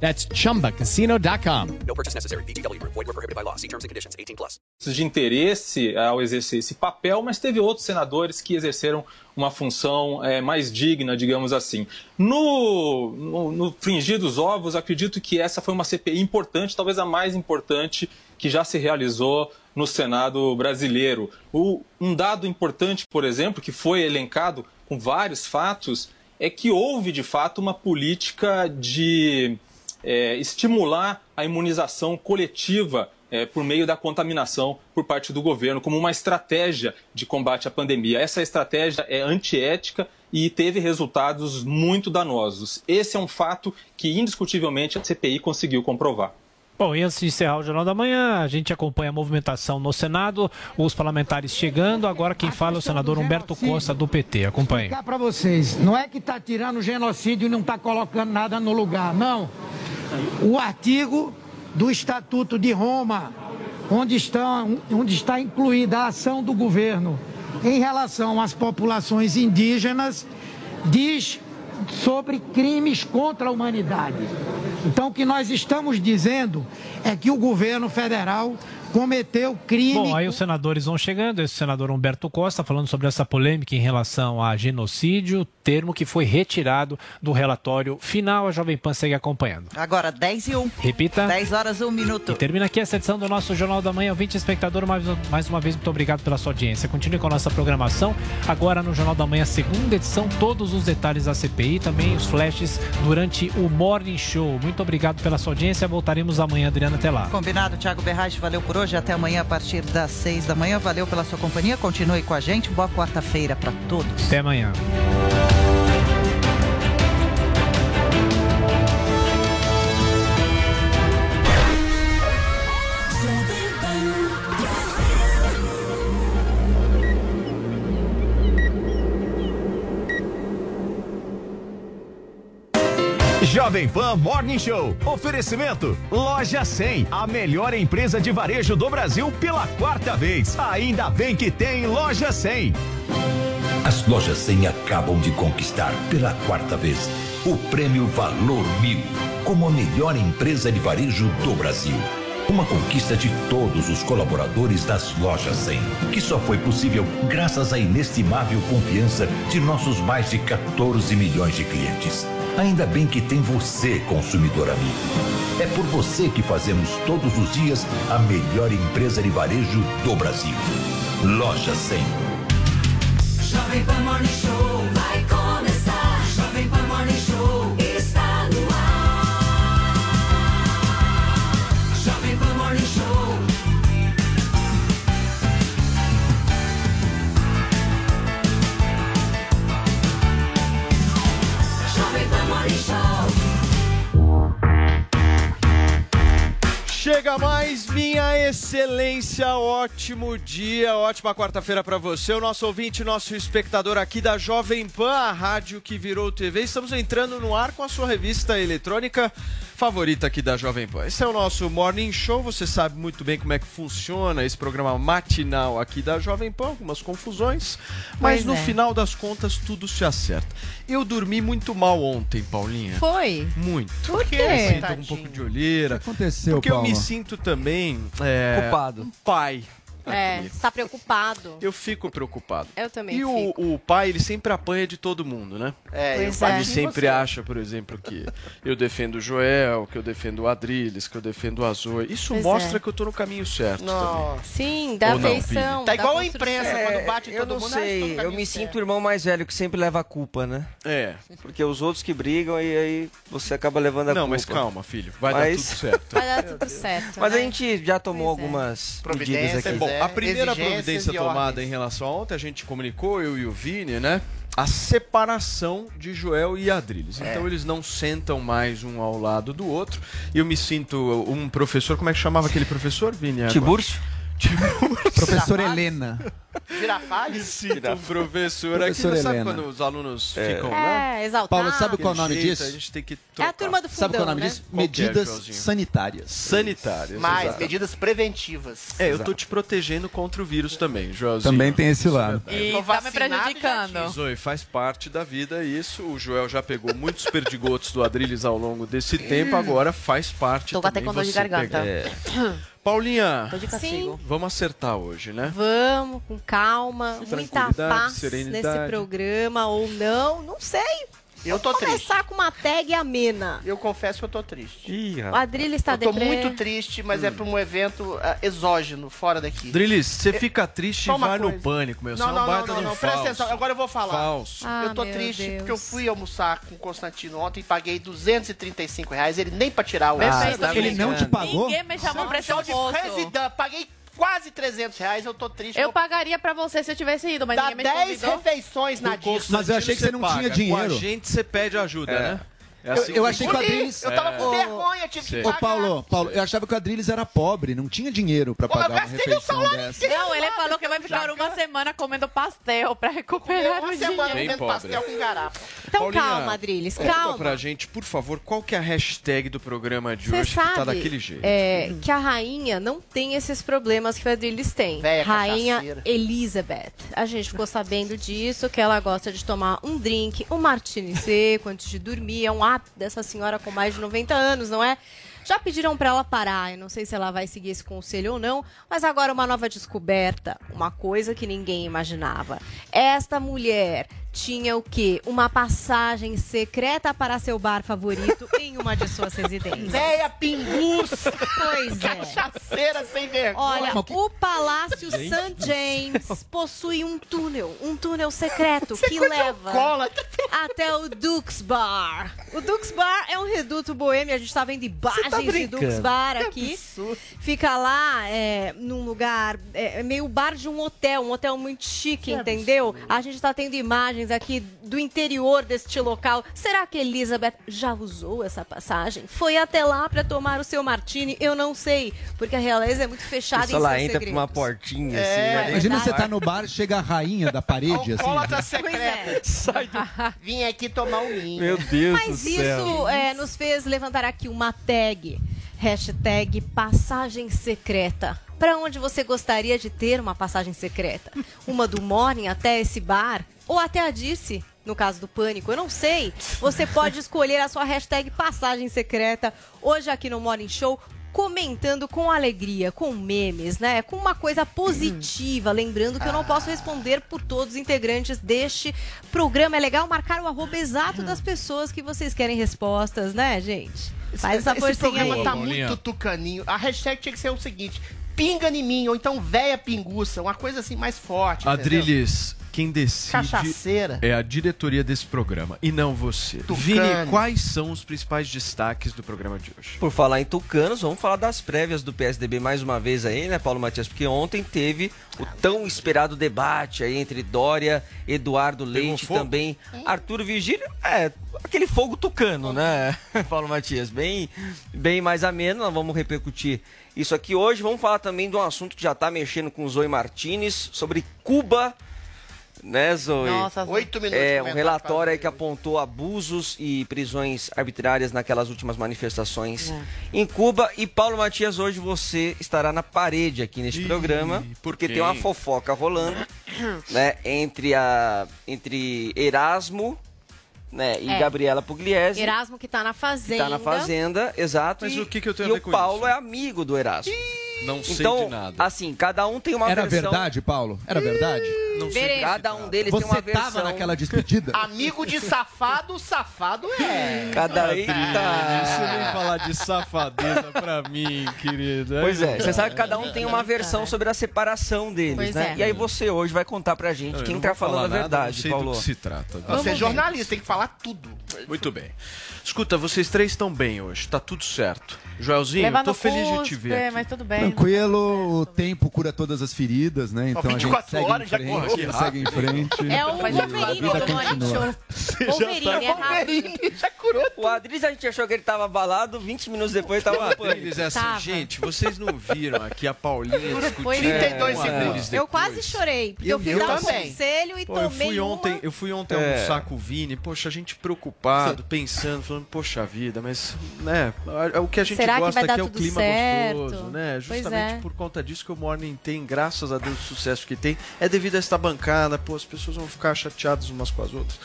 That's chumbacasino.com. No purchase necessary. VGW Group. Void were prohibited by law. See terms and conditions. 18 plus. de interesse ao exercer esse papel, mas teve outros senadores que exerceram uma função é, mais digna, digamos assim. No, no, no fringir dos ovos, acredito que essa foi uma CPI importante, talvez a mais importante que já se realizou no Senado brasileiro. O, um dado importante, por exemplo, que foi elencado com vários fatos, é que houve de fato uma política de é, estimular a imunização coletiva é, por meio da contaminação por parte do governo, como uma estratégia de combate à pandemia. Essa estratégia é antiética e teve resultados muito danosos. Esse é um fato que, indiscutivelmente, a CPI conseguiu comprovar. Bom, e antes de encerrar o Jornal da Manhã, a gente acompanha a movimentação no Senado, os parlamentares chegando. Agora quem fala é o senador Humberto Costa, do PT. Acompanhe. explicar para vocês, não é que está tirando genocídio e não está colocando nada no lugar, não. O artigo do Estatuto de Roma, onde está, onde está incluída a ação do governo em relação às populações indígenas, diz sobre crimes contra a humanidade. Então, o que nós estamos dizendo é que o governo federal cometeu crime. Bom, aí os senadores vão chegando. Esse senador Humberto Costa falando sobre essa polêmica em relação a genocídio, termo que foi retirado do relatório final. A Jovem Pan segue acompanhando. Agora, 10 e 1. Repita. 10 horas e 1 minuto. E termina aqui essa edição do nosso Jornal da Manhã. 20 espectador, mais, mais uma vez, muito obrigado pela sua audiência. Continue com a nossa programação. Agora no Jornal da Manhã, segunda edição, todos os detalhes da CPI, também os flashes durante o Morning Show. Muito obrigado pela sua audiência. Voltaremos amanhã, Adriana, até lá. Combinado, Thiago Berrage, valeu por hoje. Até amanhã a partir das 6 da manhã. Valeu pela sua companhia. Continue com a gente. Boa quarta-feira para todos. Até amanhã. Jovem Pan Morning Show. Oferecimento. Loja 100. A melhor empresa de varejo do Brasil pela quarta vez. Ainda bem que tem Loja 100. As lojas 100 acabam de conquistar pela quarta vez o prêmio Valor Mil como a melhor empresa de varejo do Brasil. Uma conquista de todos os colaboradores das lojas 100, que só foi possível graças à inestimável confiança de nossos mais de 14 milhões de clientes. Ainda bem que tem você, consumidor amigo. É por você que fazemos todos os dias a melhor empresa de varejo do Brasil. Loja 100. Jovem Pan Morning Show vai começar. Chega mais, minha excelência, ótimo dia, ótima quarta-feira para você, o nosso ouvinte, nosso espectador aqui da Jovem Pan, a rádio que virou TV. Estamos entrando no ar com a sua revista eletrônica favorita aqui da Jovem Pan. Esse é o nosso Morning Show, você sabe muito bem como é que funciona esse programa matinal aqui da Jovem Pan, algumas confusões, mas Pois no é. final das contas tudo se acerta. Eu dormi muito mal ontem, Paulinha. Foi? Muito. Por quê? Eu sinto um pouco de olheira. aconteceu, Porque eu me sinto também é, Culpado. um pai. É, tá preocupado. Eu fico preocupado. Eu também E o, fico. o pai, ele sempre apanha de todo mundo, né? É, ele Pois é. sempre acha, por exemplo, que eu defendo o Joel, que eu defendo o Adriles, que eu defendo o Azul. Isso Pois mostra é. que eu tô no caminho certo também. Sim, dá não, dá Tá igual a imprensa, É, quando bate em eu todo não mundo, ah, sei, eu me certo. sinto o irmão mais velho que sempre leva a culpa, né? É. Porque os outros que brigam e aí você acaba levando a Não, culpa. mas calma, filho, vai dar Mas- tudo certo. Vai dar tudo certo. Mas né? a gente já tomou Pois é. algumas medidas aqui. Bom, a primeira providência tomada em relação a ontem, a gente comunicou, eu e o Vini, né? A separação de Joel e Adriles. É. Então eles não sentam mais um ao lado do outro. E eu me sinto um professor, como é que chamava aquele professor, Vini? agora? Tiburcio? Professora Helena. Girafales? Professor aqui, Professora sabe Helena. quando os alunos É. ficam, É, né? exaltado. Paulo, sabe qual é o nome disso? A gente tem que É a turma do Sabe qual é o fundão, nome né? disso? É, Medidas Joãozinho? sanitárias. Sanitárias. Mais, exato. medidas preventivas. É, eu tô te protegendo contra o vírus também, Joelzinho. Também tem esse lado. E Tô tá me e prejudicando. Zoe, faz parte da vida isso. O Joel já pegou muitos perdigotos do Adrilles ao longo desse tempo, agora faz parte Tô até também com dor de você garganta. pegar. É. Paulinha, Tô de castigo. vamos acertar hoje, né? Vamos, com calma, muita tranquilidade, paz serenidade. nesse programa ou não, não sei. Eu tô Vamos triste. começar com uma tag amena. Eu confesso que eu tô triste. Ih, O Adrilho está Eu tô deprê. muito triste, mas é pra um evento ah, exógeno, fora daqui. Drilis, você fica triste e vai no coisa. pânico, meu. Você Não, é não, não, não, um não, presta atenção. Agora eu vou falar. Falso. Ah, eu tô triste Deus. porque eu fui almoçar com o Constantino ontem e paguei 235 reais. Ele nem pra tirar o Ah, tá Ele não te pagou? Ninguém me chamou pra de almoço. Paguei quase 300 reais, eu tô triste. Eu pagaria pra você se eu tivesse ido, mas Dá ninguém me 10 convidou. refeições na Com disso. Mas eu achei que você não paga. tinha Com dinheiro. a gente você pede ajuda, É. né? É Eu- assim eu que achei que o Adrilles- Eu tava com É. vergonha, tive que. Ô. Paulo, Paulo, eu achava que o Adrilles era pobre, não tinha dinheiro pra eu pagar uma gastei meu refeição dessa. Não, ele falou que vai ficar uma semana comendo pastel pra recuperar uma o semana dinheiro. Bem comendo pobre. pastel com garapa. Então Paulinha, calma, Adriles, Conta calma. pra gente, por favor, qual que é a hashtag do programa de Você hoje sabe que tá daquele jeito? é, que a rainha não tem esses problemas que o Adriles tem. Véia rainha cachaceira. Elizabeth. A gente ficou sabendo disso, que ela gosta de tomar um drink, um martini seco antes de dormir. É um dessa senhora com mais de 90 anos, não é? Já pediram pra ela parar, eu não sei se ela vai seguir esse conselho ou não, mas agora uma nova descoberta, uma coisa que ninguém imaginava. Esta mulher tinha o quê? Uma passagem secreta para seu bar favorito em uma de suas residências. Véia pinguça. Pois é. Cachaceira sem vergonha. Olha, o Palácio St. James possui um túnel, um túnel secreto que leva Cola. até o Dux Bar. O Dux Bar é um reduto boêmio, a gente tá vendo imagens de Dux Bar aqui. Fica lá é, num lugar, é, meio bar de um hotel, um hotel muito chique, entendeu? A gente tá tendo imagens aqui do interior deste local. Será que Elizabeth já usou essa passagem? Foi até lá pra tomar o seu martini? Eu não sei, porque a realeza é muito fechada em Só lá seus entra por segredos. uma portinha É, assim. né? Imagina você tá no bar, chega a rainha da parede, assim. Alcoólatra Pois secreta. é. Sai do... Vim aqui tomar um vinho. Meu Deus Mas do céu. isso é, nos fez levantar aqui uma tag. Hashtag passagem secreta. Para onde você gostaria de ter uma passagem secreta? Uma do Morning até esse bar? Ou até a Dice? No caso do Pânico, eu não sei. Você pode escolher a sua hashtag passagem secreta hoje aqui no Morning Show comentando com alegria, com memes, né? Com uma coisa positiva. Lembrando que eu não posso responder por todos os integrantes deste programa. É legal marcar o arroba exato das pessoas que vocês querem respostas, né, gente? Faz essa Esse programa aí. tá muito tucaninho. A hashtag tinha que ser o seguinte: pinga em mim, ou então véia pinguça, uma coisa assim mais forte. entendeu? Quem decide Cachaceira. é a diretoria desse programa e não você. Tucano. Vini, quais são os principais destaques do programa de hoje? Por falar em tucanos, vamos falar das prévias do PSDB mais uma vez aí, né, Paulo Matias? Porque ontem teve o tão esperado debate aí entre Dória, Eduardo Leite e também Arthur Vigílio. É, aquele fogo tucano, né, Paulo Matias? Bem, bem mais ameno, nós vamos repercutir isso aqui hoje. Vamos falar também de um assunto que já tá mexendo com o Zoe Martinez, sobre Cuba, né, Zoe? Nossa, Oito minutos. É, um relatório aí que apontou abusos e prisões arbitrárias naquelas últimas manifestações É. em Cuba. E Paulo Matias, hoje você estará na parede aqui neste Ih, programa, por porque tem uma fofoca rolando, né, entre a entre Erasmo, né, e É. Gabriela Pugliese. Erasmo que tá na que fazenda. tá na fazenda, exato. Mas e, o que que eu tenho a e ver o com Paulo isso? é amigo do Erasmo. Não sei então, de nada. assim, cada um tem uma Era versão. verdade, Paulo? Era verdade? Não sei. Cada um deles tem Você uma versão. tava naquela despedida? Amigo de safado, safado é. Cada eita. Você vem falar de safadeza pra mim, querida. Pois é, você sabe que cada um tem uma versão sobre a separação deles, Pois né? é. E aí você hoje vai contar pra gente quem tá falando falar a nada, verdade, não sei Paulo. do que se trata. Você é jornalista, tem que falar tudo. Muito bem. Escuta, vocês três estão bem hoje, tá tudo certo. Joelzinho, Levando tô feliz de te ver aqui. mas tudo bem. Tranquilo, o tempo cura todas as feridas, né? Então a gente 24 segue horas em já frente. Vida segue em frente. É o Wolverine do Morning. Show. Wolverine, é rápido. O Adriles a gente achou que ele tava abalado, 20 minutos depois tava pânico. Adriles é assim, Tava. gente, vocês não viram aqui a Paulinha discutindo Pois com é. o Adriles Eu quase chorei, porque eu, Eu- fui dar um também. conselho e Pô, eu tomei fui ontem, eu fui ontem É. almoçar com o Vini, poxa, a gente preocupado, pensando, falando, poxa vida, mas, né, a- o que a gente Será que gosta vai dar aqui é o clima certo? gostoso, né? Justamente é. por conta disso que o Morning tem, graças a Deus, o sucesso que tem, é devido a esta bancada, pô, as pessoas vão ficar chateadas umas com as outras.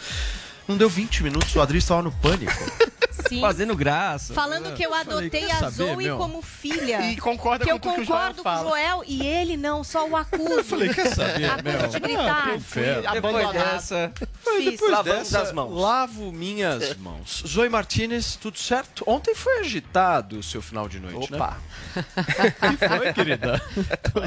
Não deu 20 minutos, o Adriles estava no pânico. Sim. Fazendo graça. Falando que eu falei, adotei quer a saber, Zoe meu? como filha. E concorda que com eu tudo que o Joel concordo com o fala. Joel e ele não, só o acuso. Eu falei, quer saber, Acusa meu? de gritar. Ah. Depois Abandonado. dessa, Fiz. Depois lavamos dessa, as mãos. Lavo minhas mãos. Zoe Martinez, tudo certo? Ontem foi agitado o seu final de noite, Opa. né? que foi, querida?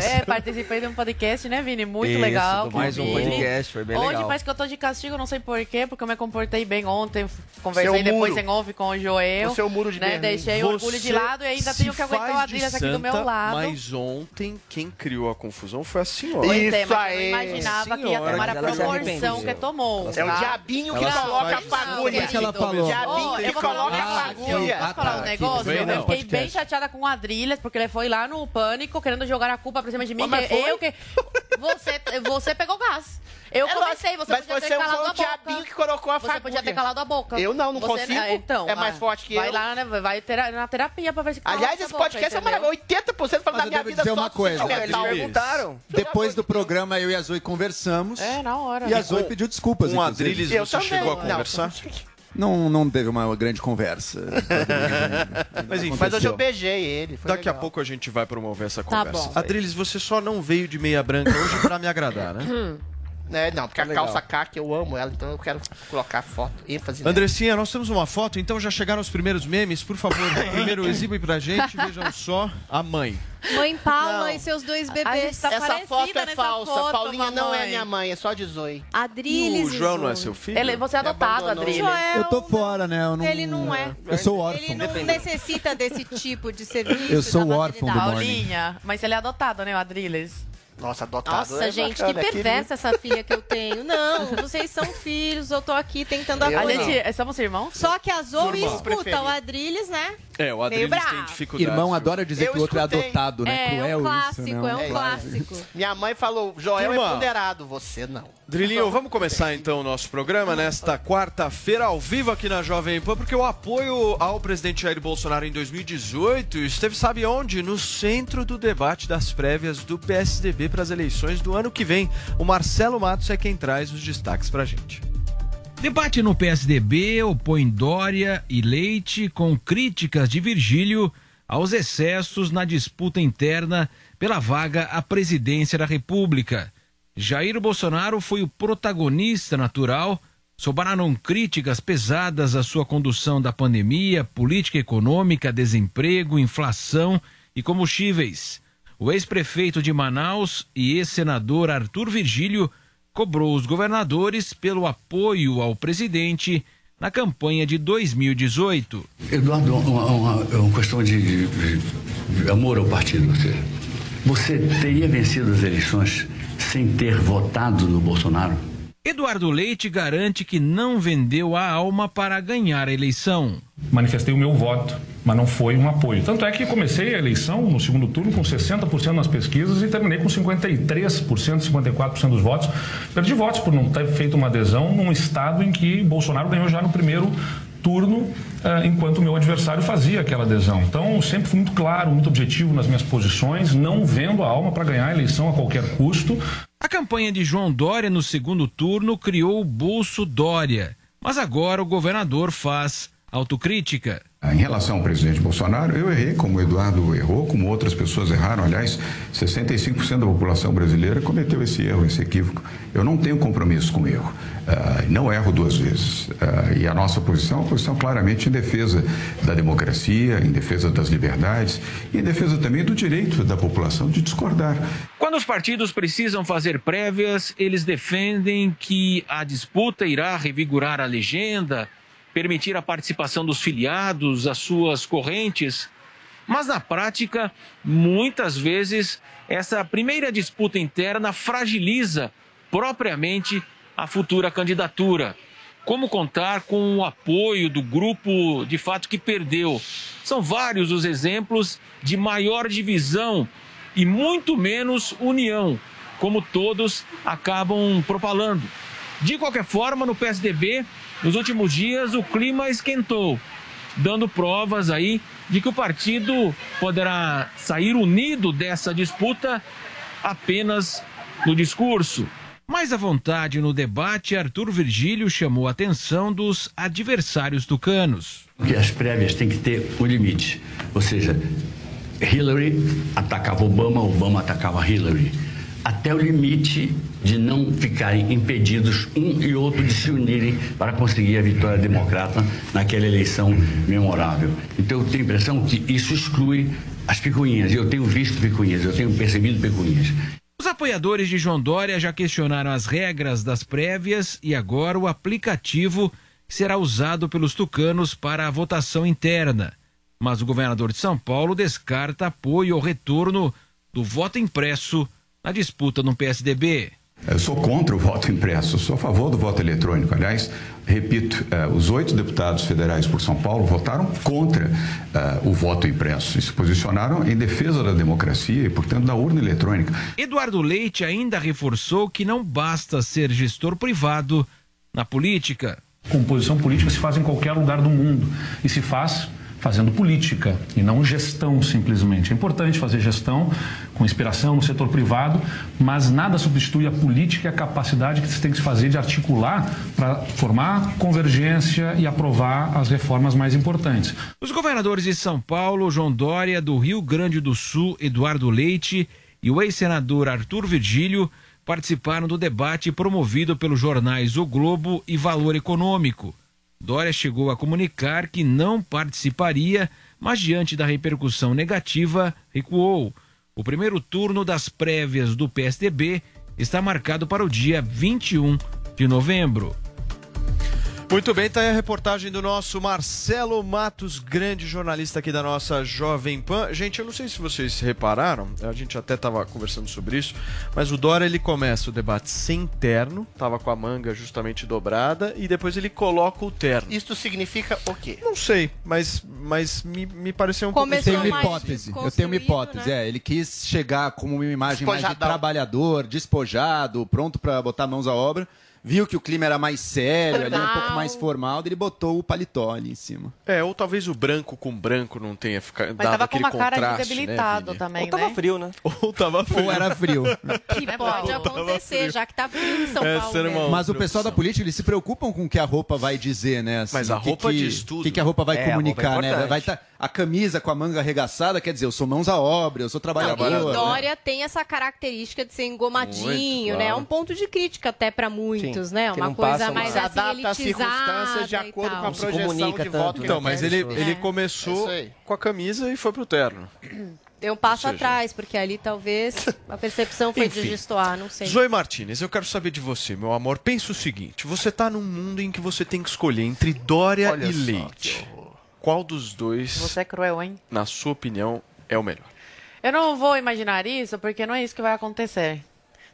É, participei de um podcast, né, Vini? Muito Isso, legal. do com mais um Vini. podcast, foi bem Hoje legal. parece que eu tô de castigo, não sei porquê, porque eu me comportei bem ontem. Conversei Seu depois muro. em off com o Joel. O seu muro de né? Berlim. Deixei o orgulho de lado e ainda tenho que aguentar o Adriles aqui do meu lado. Mas ontem, quem criou a confusão foi a senhora. Pois é, Isso mas eu aí. não imaginava que ia tomar a mas proporção que tomou. É o tá? diabinho que Ela coloca a fagulha. O que ela falou? Diabinho que eu coloca a eu fagulha. vou falar um tá, negócio. Eu fiquei bem chateada com o Adrilhas, porque ele foi lá no pânico querendo jogar a culpa pra cima de mim. Mas eu que. Você, você pegou gás. Eu É comecei, lógico, você mas podia você ter calado foi a o diabinho boca. que colocou a Você fagulha. podia ter calado a boca. Eu não, não Você- consigo. é, então, É mais ah, forte que vai eu. lá, né? Vai tera- na terapia pra ver se Aliás, esse boca, podcast é maravilhoso. 80% falando Mas da minha vida dizer só uma coisa. Eles perguntaram. Depois do programa, eu e a Zoe conversamos. É, na hora. E a Zoe pediu desculpas. Inclusive. Adriles você chegou a conversar? Não, não teve uma grande conversa. Mas enfim, Mas hoje eu beijei ele. foi Daqui a legal. pouco a gente vai promover essa Tá conversa. bom. Adriles, você só não veio de meia branca hoje pra me agradar, né? É, não, porque a Legal. calça K, que eu amo ela, então eu quero colocar foto, ênfase nela. Andressinha, nós temos uma foto, então já chegaram os primeiros memes. Por favor, primeiro exibe pra gente. Vejam só a mãe. Mãe Paula Não. e seus dois bebês. tá Essa foto é nessa falsa. foto, Paulinha não é mamãe. minha mãe, é só de Zoe. Adriles o João não é seu filho? Ele, você é adotado. Adriles. Joel, Eu tô fora, né? Eu não, Ele não é. Eu sou Ele órfão. não necessita desse tipo de serviço. Eu sou da órfão do. Paulinha, mas ele é adotado, né, o Adriles? Nossa, adotado. Nossa, é gente, bacana, que aquele- perversa essa filha que eu tenho. Não, vocês são filhos, eu tô aqui tentando Eu A acolher. não. gente, somos irmãos? Só que a Zoe Irmão. escuta Preferido. o Adriles, né? É, o Adriles tem dificuldade. Irmão adora dizer Eu que o outro é adotado, né? É, Cruel é um isso, clássico, né? é um É, clássico. Minha mãe falou, Joel Turma. é ponderado, você não. Drilinho, vamos começar então o nosso programa nesta quarta-feira ao vivo aqui na Jovem Pan, porque o apoio ao presidente Jair Bolsonaro em 2018 esteve, sabe onde? No centro do debate das prévias do PSDB para as eleições do ano que vem. O Marcelo Matos é quem traz os destaques pra gente. Debate no PSDB opõe Dória e Leite com críticas de Virgílio aos excessos na disputa interna pela vaga à presidência da República. Jair Bolsonaro foi o protagonista natural. Sobraram críticas pesadas à sua condução da pandemia, política econômica, desemprego, inflação e combustíveis. O ex-prefeito de Manaus e ex-senador Arthur Virgílio cobrou os governadores pelo apoio ao presidente na campanha de 2018. Eduardo, é uma, uma- uma questão de- de amor ao partido. Você, você teria vencido as eleições sem ter votado no Bolsonaro? Eduardo Leite garante que não vendeu a alma para ganhar a eleição. manifestei o meu voto, mas não foi um apoio. Tanto é que comecei a eleição no segundo turno com 60% nas pesquisas e terminei com 53%, 54% dos votos. Perdi votos por não ter feito uma adesão num estado em que Bolsonaro ganhou já no primeiro turno, eh, enquanto o meu adversário fazia aquela adesão. Então, sempre fui muito claro, muito objetivo nas minhas posições, não vendo a alma para ganhar a eleição a qualquer custo. A campanha de João Dória no segundo turno criou o Bolso Dória, mas agora o governador faz autocrítica. Em relação ao presidente Bolsonaro, eu errei, como o Eduardo errou, como outras pessoas erraram. Aliás, 65% da população brasileira cometeu esse erro, esse equívoco. Eu não tenho compromisso com o erro. Ah, não erro duas vezes. Ah, e a nossa posição é uma posição claramente em defesa da democracia, em defesa das liberdades e em defesa também do direito da população de discordar. Quando os partidos precisam fazer prévias, eles defendem que a disputa irá revigorar a legenda, permitir a participação dos filiados, as suas correntes. Mas na prática, muitas vezes, essa primeira disputa interna fragiliza propriamente a futura candidatura. Como contar com o apoio do grupo de fato que perdeu? São vários os exemplos de maior divisão e muito menos união, como todos acabam propalando. De qualquer forma, no PSDB, nos últimos dias o clima esquentou, dando provas aí de que o partido poderá sair unido dessa disputa apenas no discurso. Mais à vontade no debate, Arthur Virgílio chamou a atenção dos adversários tucanos. Porque as prévias têm que ter o limite. Ou seja, Hillary atacava Obama, Obama atacava Hillary. Até o limite de não ficarem impedidos um e outro de se unirem para conseguir a vitória democrata naquela eleição memorável. Então eu tenho a impressão que isso exclui as picuinhas. Eu tenho visto picuinhas, eu tenho percebido picuinhas. Os apoiadores de João Dória já questionaram as regras das prévias e agora o aplicativo será usado pelos tucanos para a votação interna. Mas o governador de São Paulo descarta apoio ao retorno do voto impresso na disputa no PSDB. Eu sou contra o voto impresso, sou a favor do voto eletrônico. Aliás, repito, eh, os oito deputados federais por São Paulo votaram contra eh, o voto impresso e se posicionaram em defesa da democracia e, portanto, da urna eletrônica. Eduardo Leite ainda reforçou que não basta ser gestor privado na política. Composição política se faz em qualquer lugar do mundo e se faz fazendo política e não gestão simplesmente. É importante fazer gestão com inspiração no setor privado, mas nada substitui a política e a capacidade que se tem que fazer de articular para formar convergência e aprovar as reformas mais importantes. Os governadores de São Paulo, João Dória, do Rio Grande do Sul, Eduardo Leite e o ex-senador Arthur Virgílio participaram do debate promovido pelos jornais O Globo e Valor Econômico. Dória chegou a comunicar que não participaria, mas diante da repercussão negativa, recuou. O primeiro turno das prévias do PSDB está marcado para o dia 21 de novembro. Muito bem, tá aí a reportagem do nosso Marcelo Matos, grande jornalista aqui da nossa Jovem Pan. Gente, eu não sei se vocês repararam, a gente até tava conversando sobre isso, mas o Dória ele começa o debate sem terno, tava com a manga justamente dobrada, e depois ele coloca o terno. Isso significa o quê? Não sei, mas, mas me, me pareceu um pouco... Eu tenho uma hipótese. Eu tenho uma hipótese. É, ele quis chegar como uma imagem mais de trabalhador, despojado, pronto para botar mãos à obra. Viu que o clima era mais sério, ali um pouco mais formal, ele botou o paletó ali em cima. É, ou talvez o branco com branco não tenha ficado Mas dado tava com aquele uma cara de contraste, debilitado né, também, Ou tava né? frio, né? Ou tava frio. Ou era frio. Que pode acontecer, já que tá frio em São É, Paulo. uma mesmo. Mas o pessoal da política, eles se preocupam com o que a roupa vai dizer, né? assim, Mas a o que roupa que, diz tudo. O que, que a roupa vai É, a roupa é comunicar, né? Vai tá, a camisa com a manga arregaçada, quer dizer, eu sou mãos à obra, eu sou Não, trabalhador. e o Dória tem essa característica de ser engomadinho, Muito, né? É claro. um ponto de crítica até pra muitos, Sim, né? Uma não coisa mais assim, adapta às circunstâncias de acordo com a projeção de voto Então, mas ele, ele ele É. começou aí. com a camisa e foi pro terno. Deu um passo seja- atrás, porque ali talvez a percepção foi Enfim. de destoar, não sei. Zoe Martinez, eu quero saber de você, meu amor. Pensa o seguinte: você tá num mundo em que você tem que escolher entre Dória Olha e só, Leite. Qual dos dois, Você é cruel, hein? na sua opinião, é o melhor? Eu não vou imaginar isso porque não é isso que vai acontecer,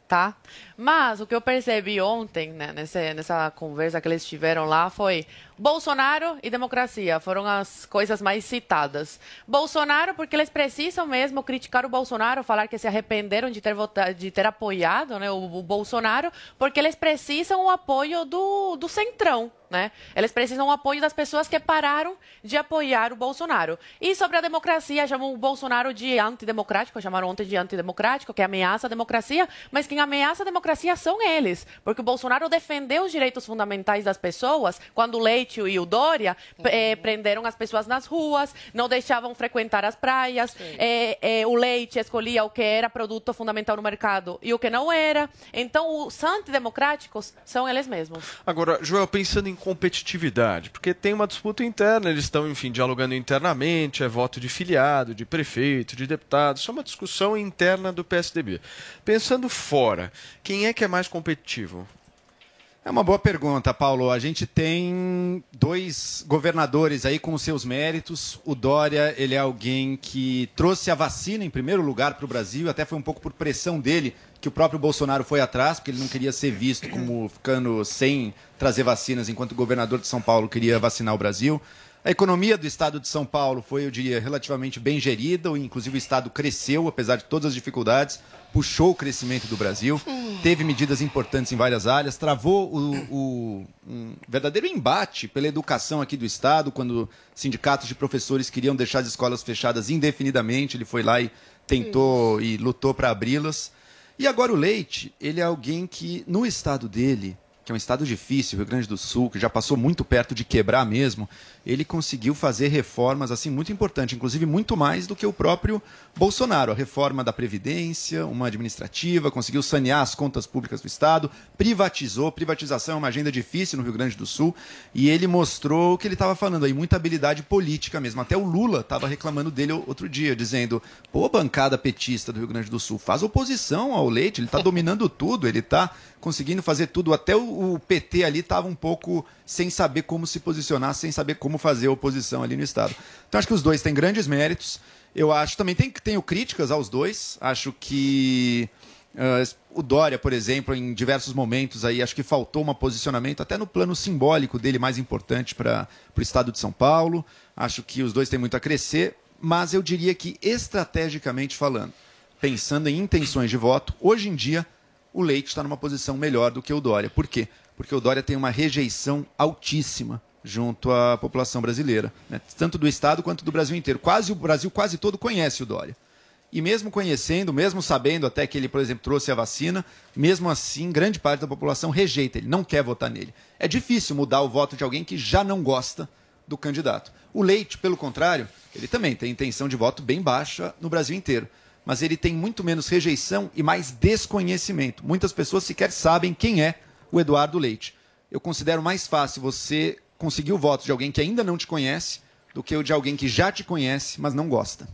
tá? Mas o que eu percebi ontem, né, nesse, nessa conversa que eles tiveram lá, foi Bolsonaro e democracia foram as coisas mais citadas. Bolsonaro, porque eles precisam mesmo criticar o Bolsonaro, falar que se arrependeram de ter, votado, de ter apoiado né, o, o Bolsonaro, porque eles precisam o apoio do, do centrão. Né? Eles precisam o apoio das pessoas que pararam de apoiar o Bolsonaro. E sobre a democracia, chamam o Bolsonaro de antidemocrático, chamaram ontem de antidemocrático, que ameaça a democracia, mas quem ameaça a democracia são eles, porque o Bolsonaro defendeu os direitos fundamentais das pessoas quando o Leite e o Dória eh, prenderam as pessoas nas ruas, não deixavam frequentar as praias, eh, eh, o Leite escolhia o que era produto fundamental no mercado e o que não era. Então, os antidemocráticos são eles mesmos. Agora, Joel, pensando em competitividade, porque tem uma disputa interna, eles estão, enfim, dialogando internamente, é voto de filiado, de prefeito, de deputado, isso é uma discussão interna do PSDB. Pensando fora, quem é que é mais competitivo? É uma boa pergunta, Paulo. A gente tem dois governadores aí com seus méritos. O Dória, ele é alguém que trouxe a vacina em primeiro lugar para o Brasil, até foi um pouco por pressão dele que o próprio Bolsonaro foi atrás, porque ele não queria ser visto como ficando sem trazer vacinas, enquanto o governador de São Paulo queria vacinar o Brasil. A economia do estado de São Paulo foi, eu diria, relativamente bem gerida, inclusive o estado cresceu, apesar de todas as dificuldades, puxou o crescimento do Brasil, teve medidas importantes em várias áreas, travou o, o- um verdadeiro embate pela educação aqui do estado, quando sindicatos de professores queriam deixar as escolas fechadas indefinidamente, ele foi lá e tentou e lutou para abri-las. E agora o Leite, ele é alguém que, no estado dele, que é um estado difícil, Rio Grande do Sul, que já passou muito perto de quebrar mesmo, ele conseguiu fazer reformas assim muito importantes, inclusive muito mais do que o próprio Bolsonaro. A reforma da Previdência, uma administrativa, conseguiu sanear as contas públicas do Estado, privatizou. Privatização é uma agenda difícil no Rio Grande do Sul. E ele mostrou o que ele estava falando aí, muita habilidade política mesmo. Até o Lula estava reclamando dele outro dia, dizendo: pô, bancada petista do Rio Grande do Sul, faz oposição ao Leite, ele está dominando tudo, ele está conseguindo fazer tudo. Até o, o PT ali estava um pouco sem saber como se posicionar, sem saber como fazer oposição ali no Estado. Então acho que os dois têm grandes méritos. Eu acho também tem, tenho críticas aos dois. Acho que ah, o Dória, por exemplo, em diversos momentos aí, acho que faltou um posicionamento até no plano simbólico dele mais importante para o Estado de São Paulo. Acho que os dois têm muito a crescer, mas eu diria que estrategicamente falando, pensando em intenções de voto, hoje em dia o Leite está numa posição melhor do que o Dória. Por quê? Porque o Dória tem uma rejeição altíssima junto à população brasileira, né? tanto do Estado quanto do Brasil inteiro. Quase o Brasil quase todo conhece o Dória. E mesmo conhecendo, mesmo sabendo até que ele, por exemplo, trouxe a vacina, mesmo assim, grande parte da população rejeita ele, não quer votar nele. É difícil mudar o voto de alguém que já não gosta do candidato. O Leite, pelo contrário, ele também tem intenção de voto bem baixa no Brasil inteiro. Mas ele tem muito menos rejeição e mais desconhecimento. Muitas pessoas sequer sabem quem é o Eduardo Leite. Eu considero mais fácil você conseguir o voto de alguém que ainda não te conhece do que o de alguém que já te conhece, mas não gosta.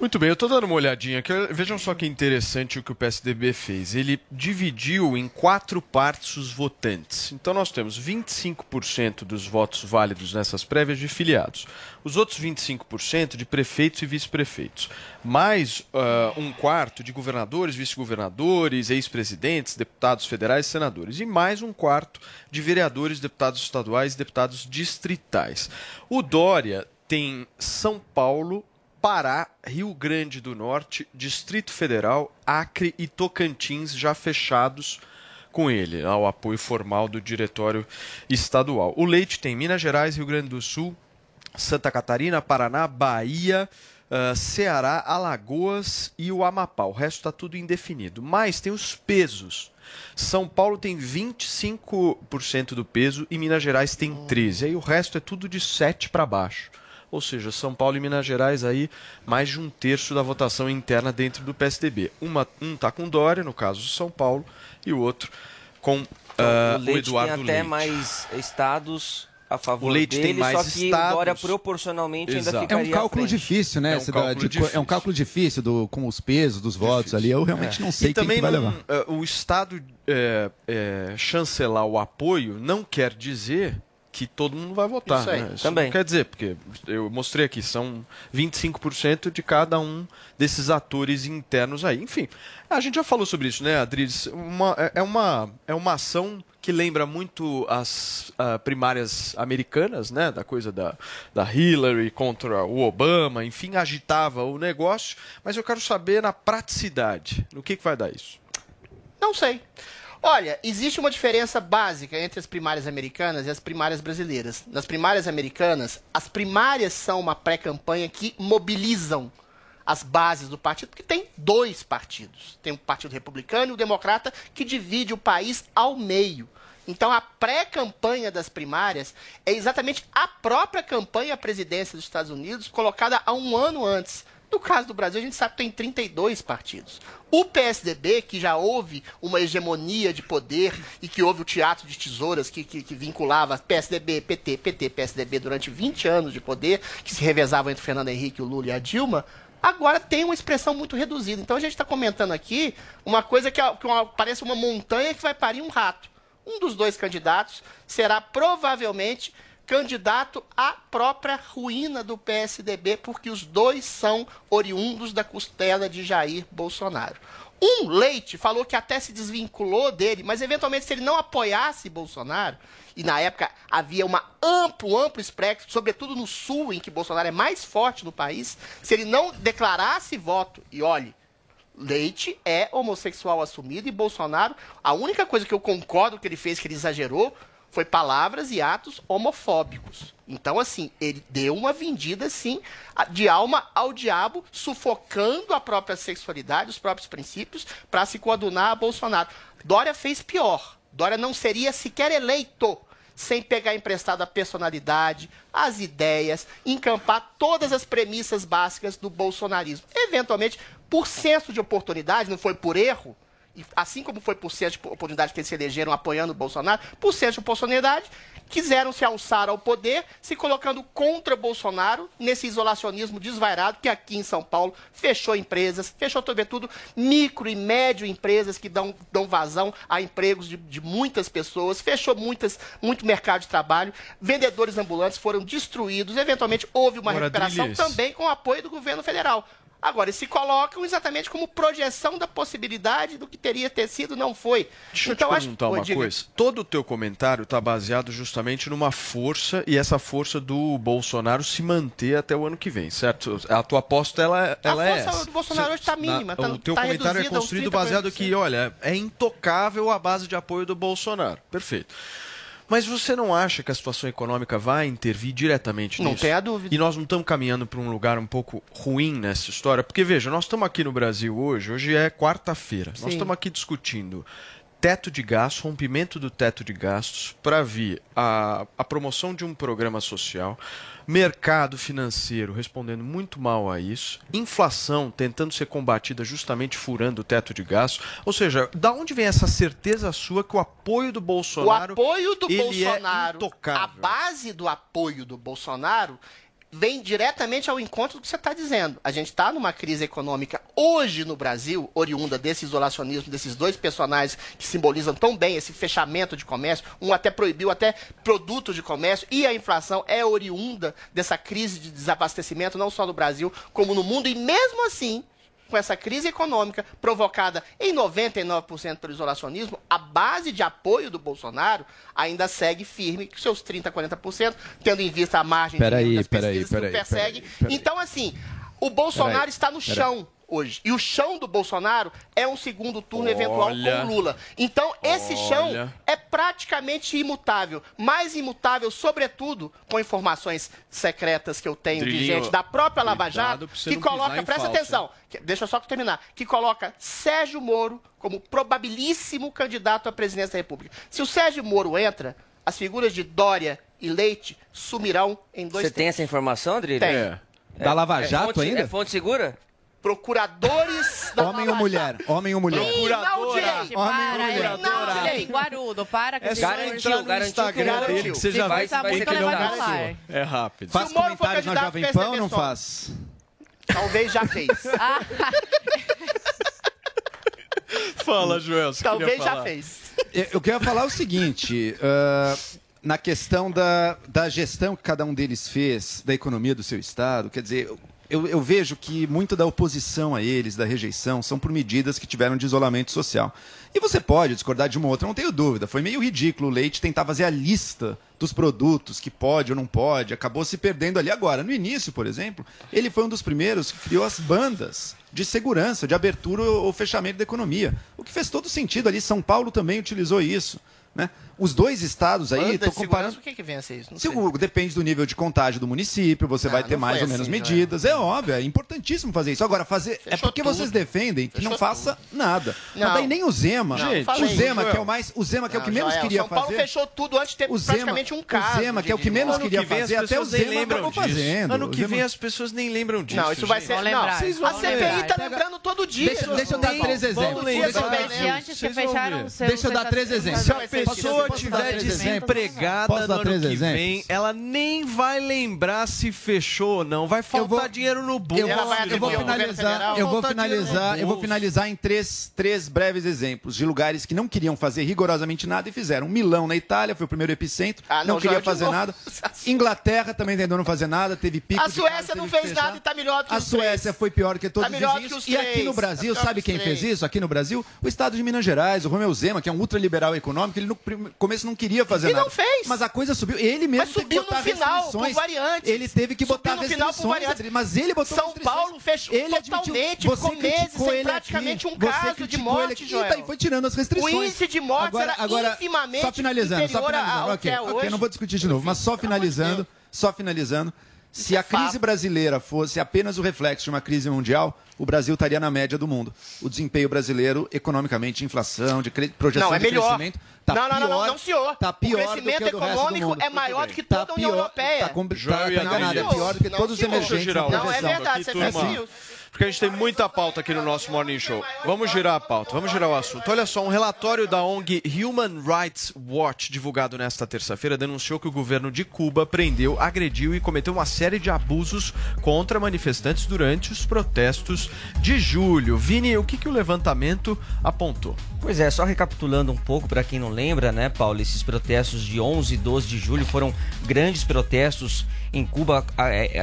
Muito bem, eu estou dando uma olhadinha aqui. Vejam só que interessante o que o PSDB fez. Ele dividiu em quatro partes os votantes. Então nós temos 25% dos votos válidos nessas prévias de filiados. Os outros 25% de prefeitos e vice-prefeitos. Mais ah, um quarto de governadores, vice-governadores, ex-presidentes, deputados federais e senadores. E mais um quarto de vereadores, deputados estaduais e deputados distritais. O Dória tem São Paulo, Pará, Rio Grande do Norte, Distrito Federal, Acre e Tocantins já fechados com ele, ao apoio formal do Diretório Estadual. O Leite tem Minas Gerais, Rio Grande do Sul, Santa Catarina, Paraná, Bahia, ah, Ceará, Alagoas e o Amapá. O resto está tudo indefinido. Mas tem os pesos. São Paulo tem 25% do peso e Minas Gerais tem 13%. Aí o resto é tudo de 7 para baixo. Ou seja, São Paulo e Minas Gerais aí mais de um terço da votação interna dentro do PSDB. Uma, um tá com Dória, no caso São Paulo, e o outro com ah, o o, Leite Eduardo tem até Leite. mais estados a favor O Leite dele, tem mais só que estados. o Dória proporcionalmente ainda Exato. ficaria É um cálculo difícil, né? É um da- cálculo de co- É um cálculo difícil do, com os pesos dos votos ali. Eu realmente É. não sei e quem também que vai não- levar. eh, o Estado eh, chancelar o apoio não quer dizer que todo mundo vai votar. Isso aí, né? também. não quer dizer, porque eu mostrei aqui, são 25% de cada um desses atores internos aí. Enfim, a gente já falou sobre isso, né, Adriles? Uma, é- é, uma, é uma ação que lembra muito as ah, primárias americanas, né? Da coisa da, da Hillary contra o Obama, enfim, agitava o negócio. Mas eu quero saber na praticidade, no que, que vai dar isso? Não sei. Olha, existe uma diferença básica entre as primárias americanas e as primárias brasileiras. Nas primárias americanas, as primárias são uma pré-campanha que mobilizam as bases do partido, porque tem dois partidos. Tem o Partido Republicano e o Democrata, que divide o país ao meio. Então, a pré-campanha das primárias é exatamente a própria campanha à presidência dos Estados Unidos, colocada há um ano antes. No caso do Brasil, a gente sabe que tem 32 partidos. O PSDB, que já houve uma hegemonia de poder e que houve o teatro de tesouras que, que, que vinculava PSDB, PT, PT, PSDB durante 20 anos de poder, que se revezavam entre o Fernando Henrique, o Lula e a Dilma, agora tem uma expressão muito reduzida. Então a gente está comentando aqui uma coisa que, é- que uma- parece uma montanha que vai parir um rato. um dos dois candidatos será provavelmente candidato à própria ruína do PSDB, porque os dois são oriundos da costela de Jair Bolsonaro. Um, Leite, falou que até se desvinculou dele, mas eventualmente se ele não apoiasse Bolsonaro, e na época havia uma amplo, amplo espectro, sobretudo no sul, em que Bolsonaro é mais forte no país, se ele não declarasse voto, e olhe, Leite é homossexual assumido e Bolsonaro, a única coisa que eu concordo que ele fez, que ele exagerou, foi palavras e atos homofóbicos. Então, assim, ele deu uma vendida, a- de alma ao diabo, sufocando a própria sexualidade, os próprios princípios, para se coadunar a Bolsonaro. Dória fez pior. Dória não seria sequer eleito sem pegar emprestada a personalidade, as ideias, encampar todas as premissas básicas do bolsonarismo. Eventualmente, por senso de oportunidade, não foi por erro, e assim como foi por senso de oportunidade que eles se elegeram apoiando o Bolsonaro, por senso de oportunidade, quiseram se alçar ao poder, se colocando contra Bolsonaro, nesse isolacionismo desvairado, que aqui em São Paulo fechou empresas, fechou sobretudo micro e médio empresas que dão, dão vazão a empregos de, de muitas pessoas, fechou muitas, muito mercado de trabalho, vendedores ambulantes foram destruídos, eventualmente houve uma Ora, recuperação também com o apoio do governo federal. Agora, se colocam exatamente como projeção da possibilidade do que teria ter sido, não foi. Deixa então, eu te acho perguntar Oi, uma diga. coisa. Todo o teu comentário está baseado justamente numa força e essa força do Bolsonaro se manter até o ano que vem, certo? A tua aposta ela, ela é força essa. do Bolsonaro hoje tá Na- mínima, tá- o teu tá comentário é a construído 30%. baseado que, olha, é intocável a base de apoio do Bolsonaro. Perfeito. Mas você não acha que a situação econômica vai intervir diretamente Não nisso? tenha dúvida. E nós não estamos caminhando para um lugar um pouco ruim nessa história? Porque, veja, nós estamos aqui no Brasil hoje, hoje é quarta-feira. Nós estamos aqui discutindo teto de gastos, rompimento do teto de gastos, para vir a, a promoção de um programa social, mercado financeiro respondendo muito mal a isso, inflação tentando ser combatida justamente furando o teto de gastos. Ou seja, da onde vem essa certeza sua que o apoio do O Bolsonaro apoio do é Bolsonaro, a intocável? base do apoio do Bolsonaro vem diretamente ao encontro do que você está dizendo. A gente está numa crise econômica hoje no Brasil, oriunda desse isolacionismo, desses dois personagens que simbolizam tão bem esse fechamento de comércio. Um até proibiu até produtos de comércio e a inflação é oriunda dessa crise de desabastecimento, não só no Brasil, como no mundo. E mesmo assim, com essa crise econômica provocada em 99% pelo isolacionismo, a base de apoio do Bolsonaro ainda segue firme, com seus 30%, 40%, tendo em vista a margem de erro das pesquisas que o peraí, persegue. peraí, peraí. Então, assim, o Bolsonaro está no chão hoje. E o chão do Bolsonaro é um segundo turno eventual Olha. com o Lula. Então, esse chão Olha. é praticamente imutável. Mais imutável, sobretudo, com informações secretas que eu tenho de Drilinho, gente da própria Lava Jato, que coloca, presta falso, atenção, que- deixa eu só terminar, que coloca Sérgio Moro como probabilíssimo candidato à presidência da República. Se o Sérgio Moro entra, as figuras de Dória e Leite sumirão em dois Você tem essa informação, Adrilho? Tem. É. Da Lava É Jato fonte- ainda? É fonte segura? Procuradores da Homem ou mulher? Homem ou mulher? Não para, hein? Não, direi. Guarudo, para que É esse só senhor- entrar no Instagram dele que você já vai que é vai rolar. absurdo. É rápido. Faz comentários na Jovem vai Pan ser ou não faz? Talvez já fez. Fala, Joel. você Talvez já fez. Eu queria falar o seguinte: ah, na questão da, da gestão que cada um deles fez da economia do seu estado, quer dizer. Eu, eu vejo que muito da oposição a eles, da rejeição, são por medidas que tiveram de isolamento social. E você pode discordar de uma ou outra, não tenho dúvida. Foi meio ridículo o Leite tentar fazer a lista dos produtos que pode ou não pode, acabou se perdendo ali agora. No início, por exemplo, ele foi um dos primeiros que criou as bandas de segurança, de abertura ou fechamento da economia. O que fez todo sentido ali. São Paulo também utilizou isso. Né? Os dois estados aí, estou comparando. O que, que vem a ser isso? Não Se sei. o- depende do nível de contágio do município, você vai ter não mais ou menos assim, medidas. É óbvio, é importantíssimo fazer isso. Agora, fazer. é Fechou porque tudo. vocês defendem que não Fechou faça nada. Não. Mas daí nem o Zema. Não, o falei, Zema, que é o mais. O Zema, que é o que Não, menos Joel, queria São Paulo fazer. fechou tudo antes de ter O Zema, praticamente um caso. o Zema, que é o que menos queria fazer, até o Zema lembram fazendo. Ano O que vem as pessoas nem lembram disso. Não, isso vai gente. ser. Não, a CPI tá lembrando todo dia. Deixa, eu dar três exemplos. O. Deixa eu dar três exemplos. Se a pessoa tiver desempregada no ano que exemplos? vem, ela nem vai lembrar se fechou ou não. Vai faltar dinheiro no bolso. Eu vou, eu vou finalizar, eu vou finalizar, eu vou finalizar em três, três breves exemplos de lugares que não queriam fazer rigorosamente nada e fizeram. Milão na Itália foi o primeiro epicentro, Ah, não, não, queria fazer nada. Inglaterra também tentou não fazer nada, teve pico A Suécia não fez nada e tá melhor que A os Suécia três. foi pior que todos Tá os que os vizinhos. E aqui no Brasil, Tá sabe quem fez isso? Aqui no Brasil, o estado de Minas Gerais, o Romeu Zema, que é um ultraliberal econômico, ele no começo não queria fazer E nada. não fez. Mas a coisa subiu. Ele mesmo Mas subiu no final, por variantes. Ele teve que Subiu botar no final por restrições. variantes. Mas ele botou São. Paulo fechou Ele admitiu. totalmente, Você ficou meses sem praticamente aqui. um caso de criticou ele morte, aqui. Joel. E foi tirando as restrições. O índice de mortes agora, era agora, só finalizando, só finalizando. ao ok, é ok, hoje. não vou discutir de novo, mas só finalizando, só finalizando. Se a crise brasileira fosse apenas o reflexo de uma crise mundial, o Brasil estaria na média do mundo. O desempenho brasileiro, economicamente, de inflação, de cre... projeção Não, é de melhor. crescimento, tá não, não, pior. não, não, não, senhor. Tá pior o crescimento do que o do do econômico mundo. é maior do que Tá toda a União pior, Europeia. Tá, com... tá, tá enganado, é pior do que Não, todos os emergentes Não, é verdade, você fez isso. Porque a gente tem muita pauta aqui no nosso Morning Show. Vamos girar a pauta, vamos girar o assunto. Olha só, um relatório da ONG Human Rights Watch, divulgado nesta terça-feira, denunciou que o governo de Cuba prendeu, agrediu e cometeu uma série de abusos contra manifestantes durante os protestos de julho. Vini, o que, que o levantamento apontou? Pois é, só recapitulando um pouco, para quem não lembra, né, Paulo, esses protestos de 11 e 12 de julho foram grandes protestos em Cuba,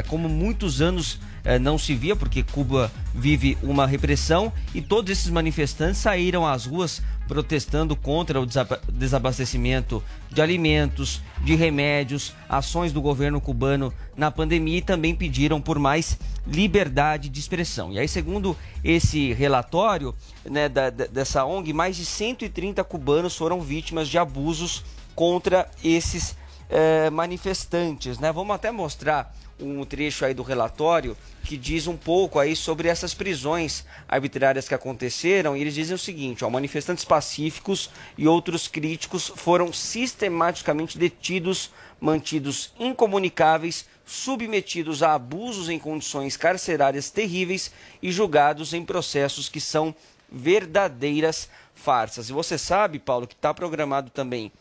como muitos anos não se via, porque Cuba vive uma repressão e todos esses manifestantes saíram às ruas protestando contra o desaba- desabastecimento de alimentos, de remédios, ações do governo cubano na pandemia e também pediram por mais liberdade de expressão. E aí, segundo esse relatório né, da- dessa ONG, mais de 130 cubanos foram vítimas de abusos contra esses eh, manifestantes. Né? Vamos até mostrar um trecho aí do relatório que diz um pouco aí sobre essas prisões arbitrárias que aconteceram e eles dizem o seguinte, ó, manifestantes pacíficos e outros críticos foram sistematicamente detidos, mantidos incomunicáveis, submetidos a abusos em condições carcerárias terríveis e julgados em processos que são verdadeiras farsas. E você sabe, Paulo, que está programado também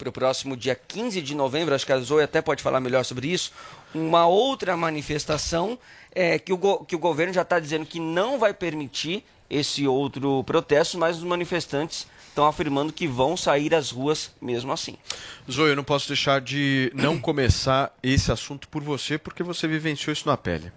para o próximo dia 15 de novembro, acho que a Zoe até pode falar melhor sobre isso, uma outra manifestação é, que, o que o governo já está dizendo que não vai permitir esse outro protesto, mas os manifestantes estão afirmando que vão sair às ruas mesmo assim. Zoe, eu não posso deixar de não começar esse assunto por você, porque você vivenciou isso na pele.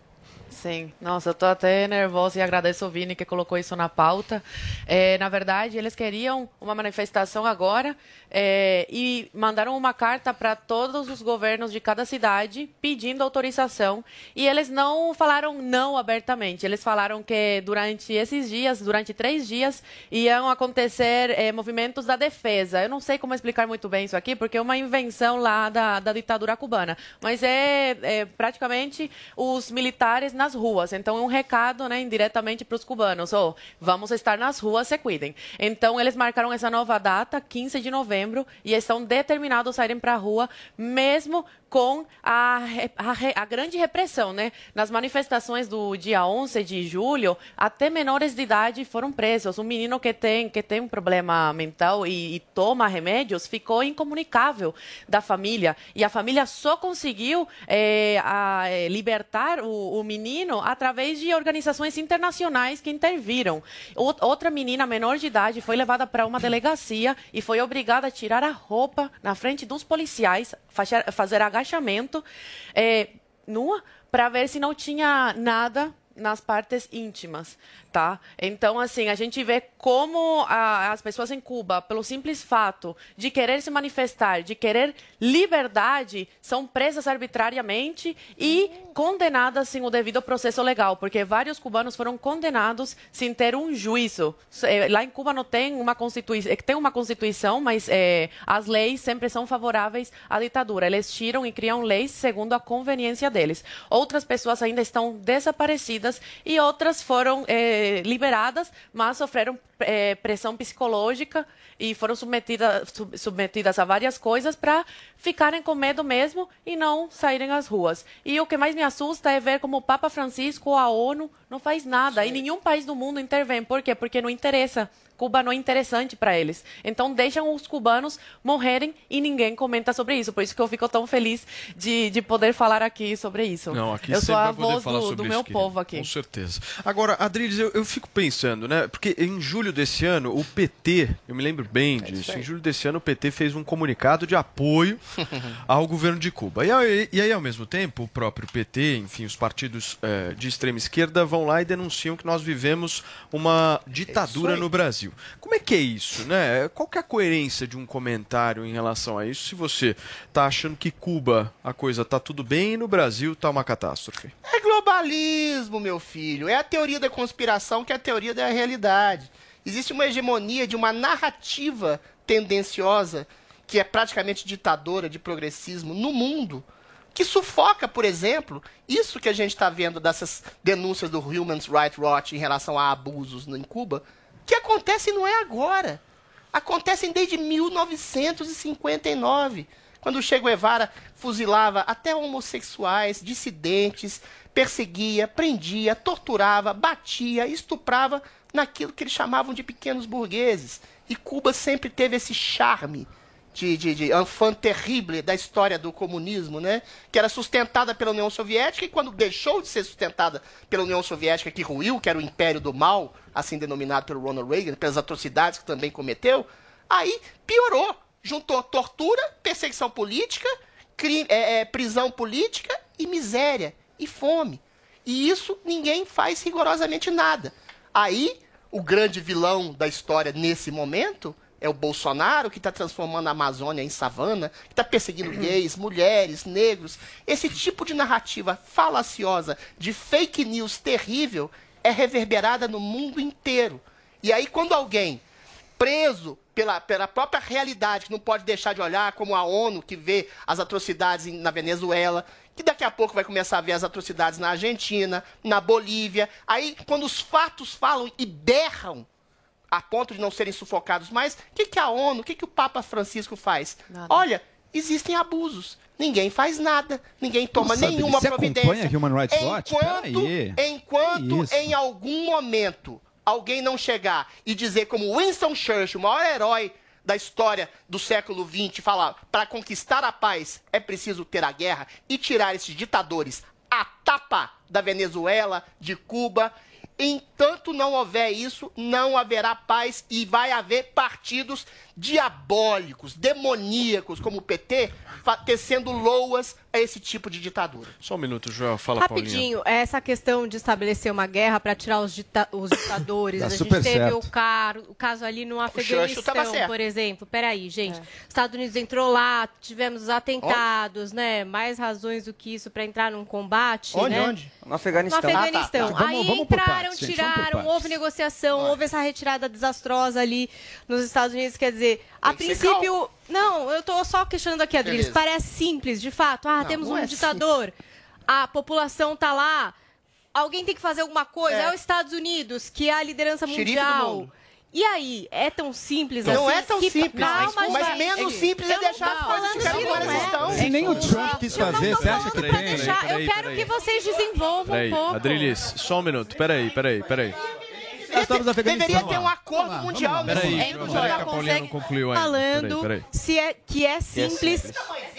Sim, nossa, eu tô até nervosa e agradeço o Vini que colocou isso na pauta. É, na verdade, eles queriam uma manifestação agora é, e mandaram uma carta para todos os governos de cada cidade pedindo autorização. E eles não falaram não abertamente. Eles falaram que durante esses dias, durante três dias, iam acontecer é, movimentos da defesa. Eu não sei como explicar muito bem isso aqui, porque é uma invenção lá da, da ditadura cubana. Mas é, é praticamente os militares nas ruas. Então é um recado, né, indiretamente para os cubanos. Oh, vamos estar nas ruas, se cuidem. Então eles marcaram essa nova data, 15 de novembro, e estão determinados a saírem para a rua, mesmo com a, a a grande repressão, né? Nas manifestações do dia 11 de julho, até menores de idade foram presos. Um menino que tem, que tem um problema mental e, e toma remédios ficou incomunicável da família. E a família só conseguiu eh, a- eh, libertar o, o menino através de organizações internacionais que interviram. Ou- outra menina menor de idade foi levada para uma delegacia e foi obrigada a tirar a roupa na frente dos policiais, fazer, agachamento eh, nua para ver se não tinha nada nas partes íntimas, tá? Então, assim, a gente vê como a- as pessoas em Cuba, pelo simples fato de querer se manifestar, de querer liberdade, são presas arbitrariamente e condenadas sem o devido processo legal, porque vários cubanos foram condenados sem ter um juízo. Eh, Lá em Cuba não tem uma constituição, tem uma constituição, mas eh, as leis sempre são favoráveis à ditadura. Eles tiram e criam leis segundo a conveniência deles. Outras pessoas ainda estão desaparecidas e outras foram eh, liberadas, mas sofreram eh, pressão psicológica e foram submetidas, sub- submetidas a várias coisas para ficarem com medo mesmo e não saírem às ruas. E o que mais me assusta é ver como o Papa Francisco ou a ONU não faz nada e nenhum país do mundo intervém. Por quê? Porque não interessa. Cuba não é interessante para eles. Então deixam os cubanos morrerem e ninguém comenta sobre isso. Por isso que eu fico tão feliz de, de poder falar aqui sobre isso. Não, aqui eu você sou a vai poder voz falar do, sobre do isso, meu querido. povo aqui. Com certeza. Agora, Adriles, eu, eu fico pensando, né? Porque em julho desse ano, o PT, eu me lembro bem disso, em julho desse ano o PT fez um comunicado de apoio ao governo de Cuba. E aí, e aí, ao mesmo tempo, o próprio PT, enfim, os partidos eh, de extrema esquerda vão lá e denunciam que nós vivemos uma ditadura aí. no Brasil. Como é que é isso, né? Qual que é a coerência de um comentário em relação a isso, se você tá achando que Cuba a coisa tá tudo bem e no Brasil tá uma catástrofe? É globalismo, meu filho. É a teoria da conspiração que é a teoria da realidade. Existe uma hegemonia de uma narrativa tendenciosa que é praticamente ditadora de progressismo no mundo, que sufoca, por exemplo, isso que a gente está vendo dessas denúncias do Human Rights Watch em relação a abusos em Cuba, que acontecem não é agora. Acontecem desde 1959, quando Che Guevara fuzilava até homossexuais, dissidentes, perseguia, prendia, torturava, batia, estuprava naquilo que eles chamavam de pequenos burgueses. E Cuba sempre teve esse charme de, de, de enfant terrible da história do comunismo, né? Que era sustentada pela União Soviética e quando deixou de ser sustentada pela União Soviética, que ruiu, que era o império do mal, assim denominado pelo Ronald Reagan, pelas atrocidades que também cometeu, aí piorou. Juntou tortura, perseguição política, cri- é, é, prisão política e miséria e fome. E isso ninguém faz rigorosamente nada. Aí, o grande vilão da história nesse momento é o Bolsonaro, que está transformando a Amazônia em savana, que está perseguindo gays, mulheres, negros. Esse tipo de narrativa falaciosa, de fake news terrível, é reverberada no mundo inteiro. E aí, quando alguém preso pela, pela própria realidade, que não pode deixar de olhar, como a ONU, que vê as atrocidades na Venezuela, que daqui a pouco vai começar a ver as atrocidades na Argentina, na Bolívia. Aí, quando os fatos falam e berram, a ponto de não serem sufocados mais, o que, que a ONU, o que, que o Papa Francisco faz? Olha, existem abusos. Ninguém faz nada, ninguém toma Nossa, nenhuma você providência. acompanha Human Rights Watch? Enquanto, enquanto em algum momento alguém não chegar e dizer como Winston Churchill, o maior herói da história do século XX, falar para conquistar a paz é preciso ter a guerra e tirar esses ditadores a tapa da Venezuela, de Cuba. Enquanto não houver isso, não haverá paz e vai haver partidos diabólicos, demoníacos, como o PT, tecendo loas a esse tipo de ditadura. Só um minuto, Joel. Fala, Paulinha. Rapidinho, essa questão de estabelecer uma guerra para tirar os, dita- os ditadores. A gente teve certo. o, car- o caso ali no Afeganistão, por exemplo. Peraí, gente. Estados Unidos entrou lá, tivemos os atentados, né? Mais razões do que isso para entrar num combate, Onde, né? onde? No Afeganistão. No Afeganistão. Ah, tá, tá. Aí Vamos- vamos entraram, partes, tiraram, houve negociação, houve essa retirada desastrosa ali nos Estados Unidos. Quer dizer, a Tem princípio. Não, eu tô só questionando aqui, Adriles. Beleza. Parece simples, de fato. Ah, Não, temos não um é ditador, a população tá lá. Alguém tem que fazer alguma coisa. É. É, os Estados Unidos, que é a liderança mundial. E aí, é tão simples Não assim? é tão Que- simples, Calma, mas- mas menos simples é Eu não deixar as coisas ficarem como não elas é. estão. Se nem o Trump quis fazer, você acha que tem? deixar, peraí, eu quero que vocês desenvolvam um pouco. Adrilis, só um minuto. Peraí, peraí, peraí. Deveria ter um acordo mundial nesse Peraí, momento, peraí, Paulinha não concluiu ainda. falando Peraí, peraí. se é que é simples.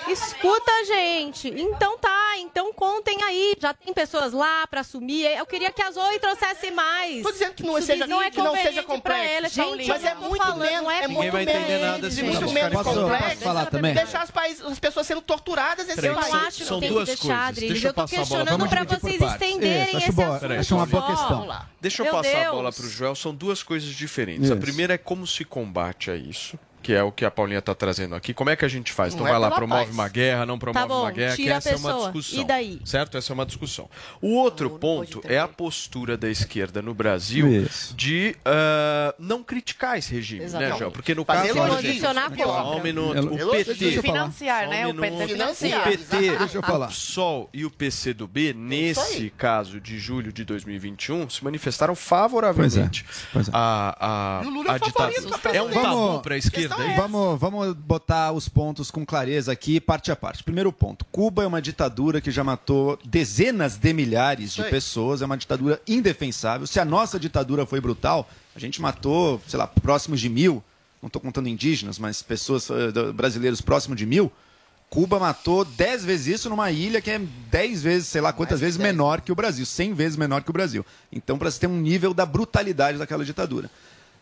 Escuta, gente. Então tá, então contem aí. Já tem pessoas lá pra assumir. Eu queria que as oi trouxesse mais. Tô dizendo que não seja, não é que não seja complexo. elas, Gente, mas é tô muito falando, menos, não é é Ninguém muito vai entender menos, nada se e muito menos falando. complexo. Posso falar também? Deixar as país- as pessoas sendo torturadas nesse país. Eu não acho que são tem duas que deixar, coisas. Adriles. Deixa eu Eu tô questionando Vamos por vocês estenderem Isso, acho esse boa- assunto. acho uma boa questão. Deixa eu Meu passar a Deus. bola pro Joel. São duas coisas diferentes. A Isso. primeira é como se combate a isso. Que é o que a Paulinha está trazendo aqui, como é que a gente faz? Então Não é vai lá, promove paz. uma guerra, não promove Tá bom, uma guerra, que tira a essa é uma discussão. E daí? Certo? Essa é uma discussão. O outro ponto é a postura da esquerda no Brasil Isso. de ah, não criticar esse regime, né, Exatamente. João? Porque no Fazer caso... Posicionar contra. um minuto. O PT... Deixa eu falar. Financiar, um né? O. PT financiar. O PT, o PSOL e o PCdoB, nesse caso de julho de 2021, se manifestaram favoravelmente Pois é. a, a, E o Lula a é favorito ditadura. É um tabu para a esquerda, é isso? Vamos, vamos botar os pontos com clareza aqui, parte a parte. Primeiro ponto: Cuba é uma ditadura que já matou dezenas de milhares de pessoas, é uma ditadura indefensável. Se a nossa ditadura foi brutal, a gente matou, sei lá, próximos de mil, não estou contando indígenas, mas pessoas eh, brasileiros próximo de mil. Cuba matou 10 vezes isso numa ilha que é 10 vezes, sei lá quantas vezes menor que o Brasil, 100 vezes menor que o Brasil. Então, para você ter um nível da brutalidade daquela ditadura.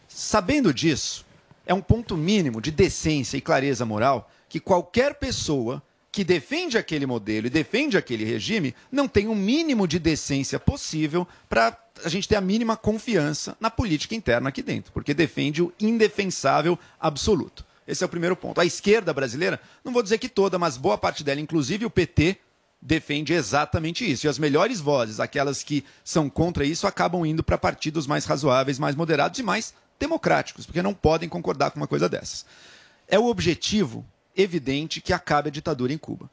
Sabendo disso, é um ponto mínimo de decência e clareza moral que qualquer pessoa que defende aquele modelo e defende aquele regime não tem o mínimo de decência possível para a gente ter a mínima confiança na política interna aqui dentro, porque defende o indefensável absoluto. Esse é o primeiro ponto. A esquerda brasileira, não vou dizer que toda, mas boa parte dela, inclusive o PT, defende exatamente isso. E as melhores vozes, aquelas que são contra isso, acabam indo para partidos mais razoáveis, mais moderados e mais democráticos, porque não podem concordar com uma coisa dessas. É o objetivo evidente que acabe a ditadura em Cuba.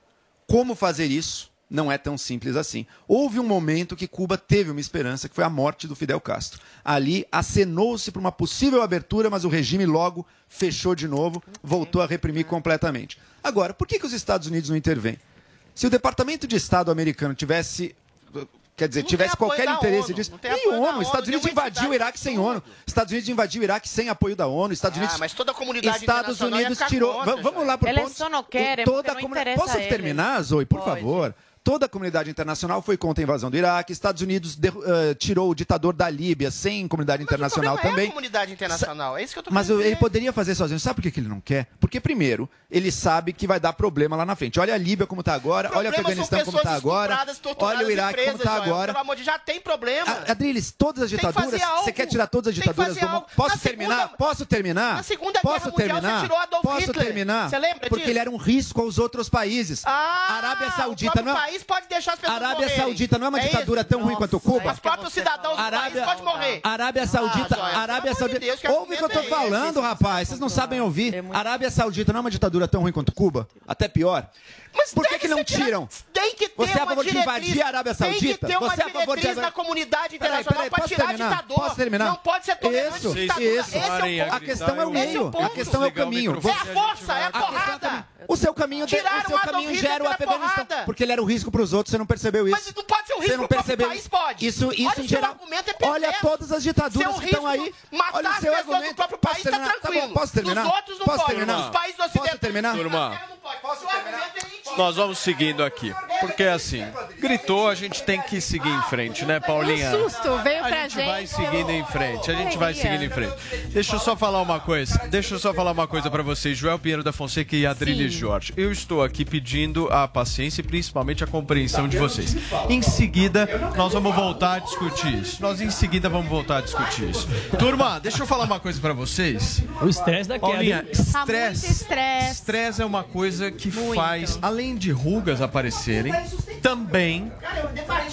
Como fazer isso? Não é tão simples assim. Houve um momento que Cuba teve uma esperança, que foi a morte do Fidel Castro. Ali acenou-se para uma possível abertura, mas o regime logo fechou de novo, voltou a reprimir completamente. Agora, por que, que os Estados Unidos não intervêm? Se o Departamento de Estado americano tivesse. Quer dizer, Não tivesse qualquer interesse ONU, disso. não tem E da ONU, ONU, Estados Unidos nenhuma invadiu o Iraque sem ONU. Estados Unidos invadiu o Iraque sem apoio da ONU. Estados Ah, Unidos. mas toda a comunidade Estados Unidos tirou. contra, Va- vamos lá pro Ele ponto. só não quer, é toda a não comuni- interessa Posso a terminar, Zoe, por Pode. favor? Toda a comunidade internacional foi contra a invasão do Iraque. Estados Unidos derru- eh, tirou o ditador da Líbia sem comunidade internacional Não é a também. comunidade internacional, é isso que eu tô Mas ele poderia fazer sozinho. Sabe por que ele não quer? Porque, primeiro, ele sabe que vai dar problema lá na frente. Olha a Líbia como está agora, olha o Afeganistão como está pessoas agora, olha o Iraque como presas, está agora. Pelo amor de Deus, já tem problema. A- Adriles, todas as ditaduras. Você quer tirar todas as ditaduras do mundo? Posso Na terminar? segunda- Posso terminar? Na Segunda Posso Guerra Mundial, terminar? você tirou Adolf Posso Hitler. terminar? Você lembra Porque disso? ele era um risco aos outros países. Ah, Arábia Saudita não é- país pode deixar as pessoas Arábia morrerem. Saudita não é uma É ditadura isso. tão ruim quanto Cuba? Os próprios cidadãos do Arábia- país podem morrer. Arábia Saudita, Joel, Arábia Saudita. Deus, que Ouve o que eu tô falando, rapaz. Vocês não sabem ouvir. Arábia Saudita não é uma ditadura tão ruim quanto Cuba? Até pior. Por que, que não tiram? Tem que ter Você é a favor de invadir a Arábia Tem que Saudita? ter uma Você é a favor de na comunidade Peraí, internacional peraí, para posso tirar terminar? ditador. Posso terminar? Não pode ser tolerante Isso, ditadura. isso. Esse é o ponto. A questão é o meio. o ponto. A questão é o caminho. É a força, é a porrada. O seu caminho, de- Tiraram o seu caminho gera o Afeganistão. porrada. Porque ele era um risco para os outros, você não percebeu isso. Mas não pode ser Você risco próprio percebeu país, isso. pode. Isso, Olha, isso o em geral. argumento é Olha todas as ditaduras Seu que estão risco aí. matar Olha o as seu pessoas do argumento. próprio país tá terminar? Tá tranquilo. bom, posso terminar? Dos outros não Posso pode. terminar? Dos países Posso terminar? Turma, Posso terminar? Nós vamos seguindo aqui. Porque assim, gritou, a gente tem que seguir em frente, né, Paulinha? Um susto, veio a pra gente gente. vai seguindo em frente, a gente vai seguindo em frente. Deixa eu só falar uma coisa, deixa eu só falar uma coisa pra vocês, Joel Pinheiro da Fonseca e Adrilles. Jorge. Eu estou aqui pedindo a paciência e principalmente a compreensão de vocês. Em seguida, nós vamos voltar a discutir isso. Nós em seguida vamos voltar a discutir isso. Turma, deixa eu falar uma coisa pra vocês. O estresse da queda. Paulinha? Tá muito estresse. estresse. Estresse é uma coisa que faz, além de rugas aparecerem, também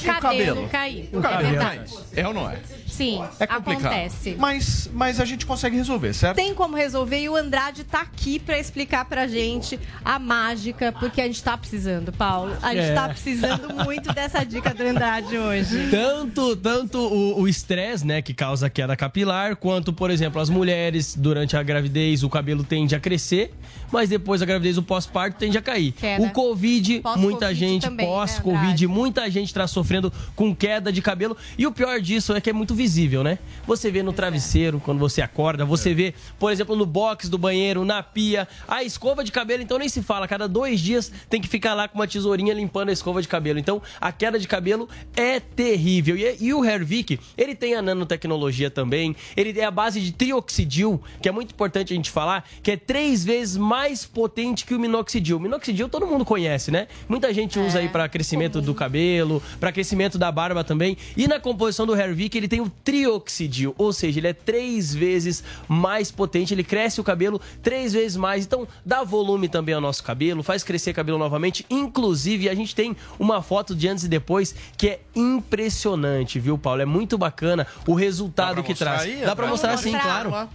Cabelo, cabelo. cair. o cabelo cai. É ou não é? Sim, É complicado. acontece. Mas, mas a gente consegue resolver, certo? Tem como resolver e o Andrade tá aqui pra explicar pra gente a mágica, porque a gente tá precisando, Paulo. A gente É. tá precisando muito dessa dica do Andrade hoje. Tanto, tanto o estresse, né, que causa queda capilar, quanto, por exemplo, as mulheres, durante a gravidez, o cabelo tende a crescer, mas depois da gravidez, o pós-parto tende a cair. Queda. O Covid, Pós-Covid muita gente, né, pós-Covid, Andrade? muita gente está sofrendo com queda de cabelo. E o pior disso é que é muito visível, né? Você vê no travesseiro, quando você acorda, você vê, por exemplo, no box do banheiro, na pia, a escova de cabelo, então nem se fala. Cada dois dias tem que ficar lá com uma tesourinha limpando a escova de cabelo. Então, a queda de cabelo é terrível. E, e o Hervik, ele tem a nanotecnologia também. Ele é a base de trioxidil, que é muito importante a gente falar, que é três vezes mais potente que o minoxidil. O minoxidil todo mundo conhece, né? Muita gente usa aí para crescimento do cabelo, para crescimento da barba também. E na composição do Hervik ele tem o trioxidil, ou seja, ele é três vezes mais potente, ele cresce o cabelo três vezes mais. Então dá volume também ao nosso cabelo, faz crescer cabelo novamente. Inclusive a gente tem uma foto de antes e depois que é impressionante, viu, Paulo? É muito bacana o resultado que mostrar traz. aí, Dá pra mostrar Vamos sim, mostrar. claro.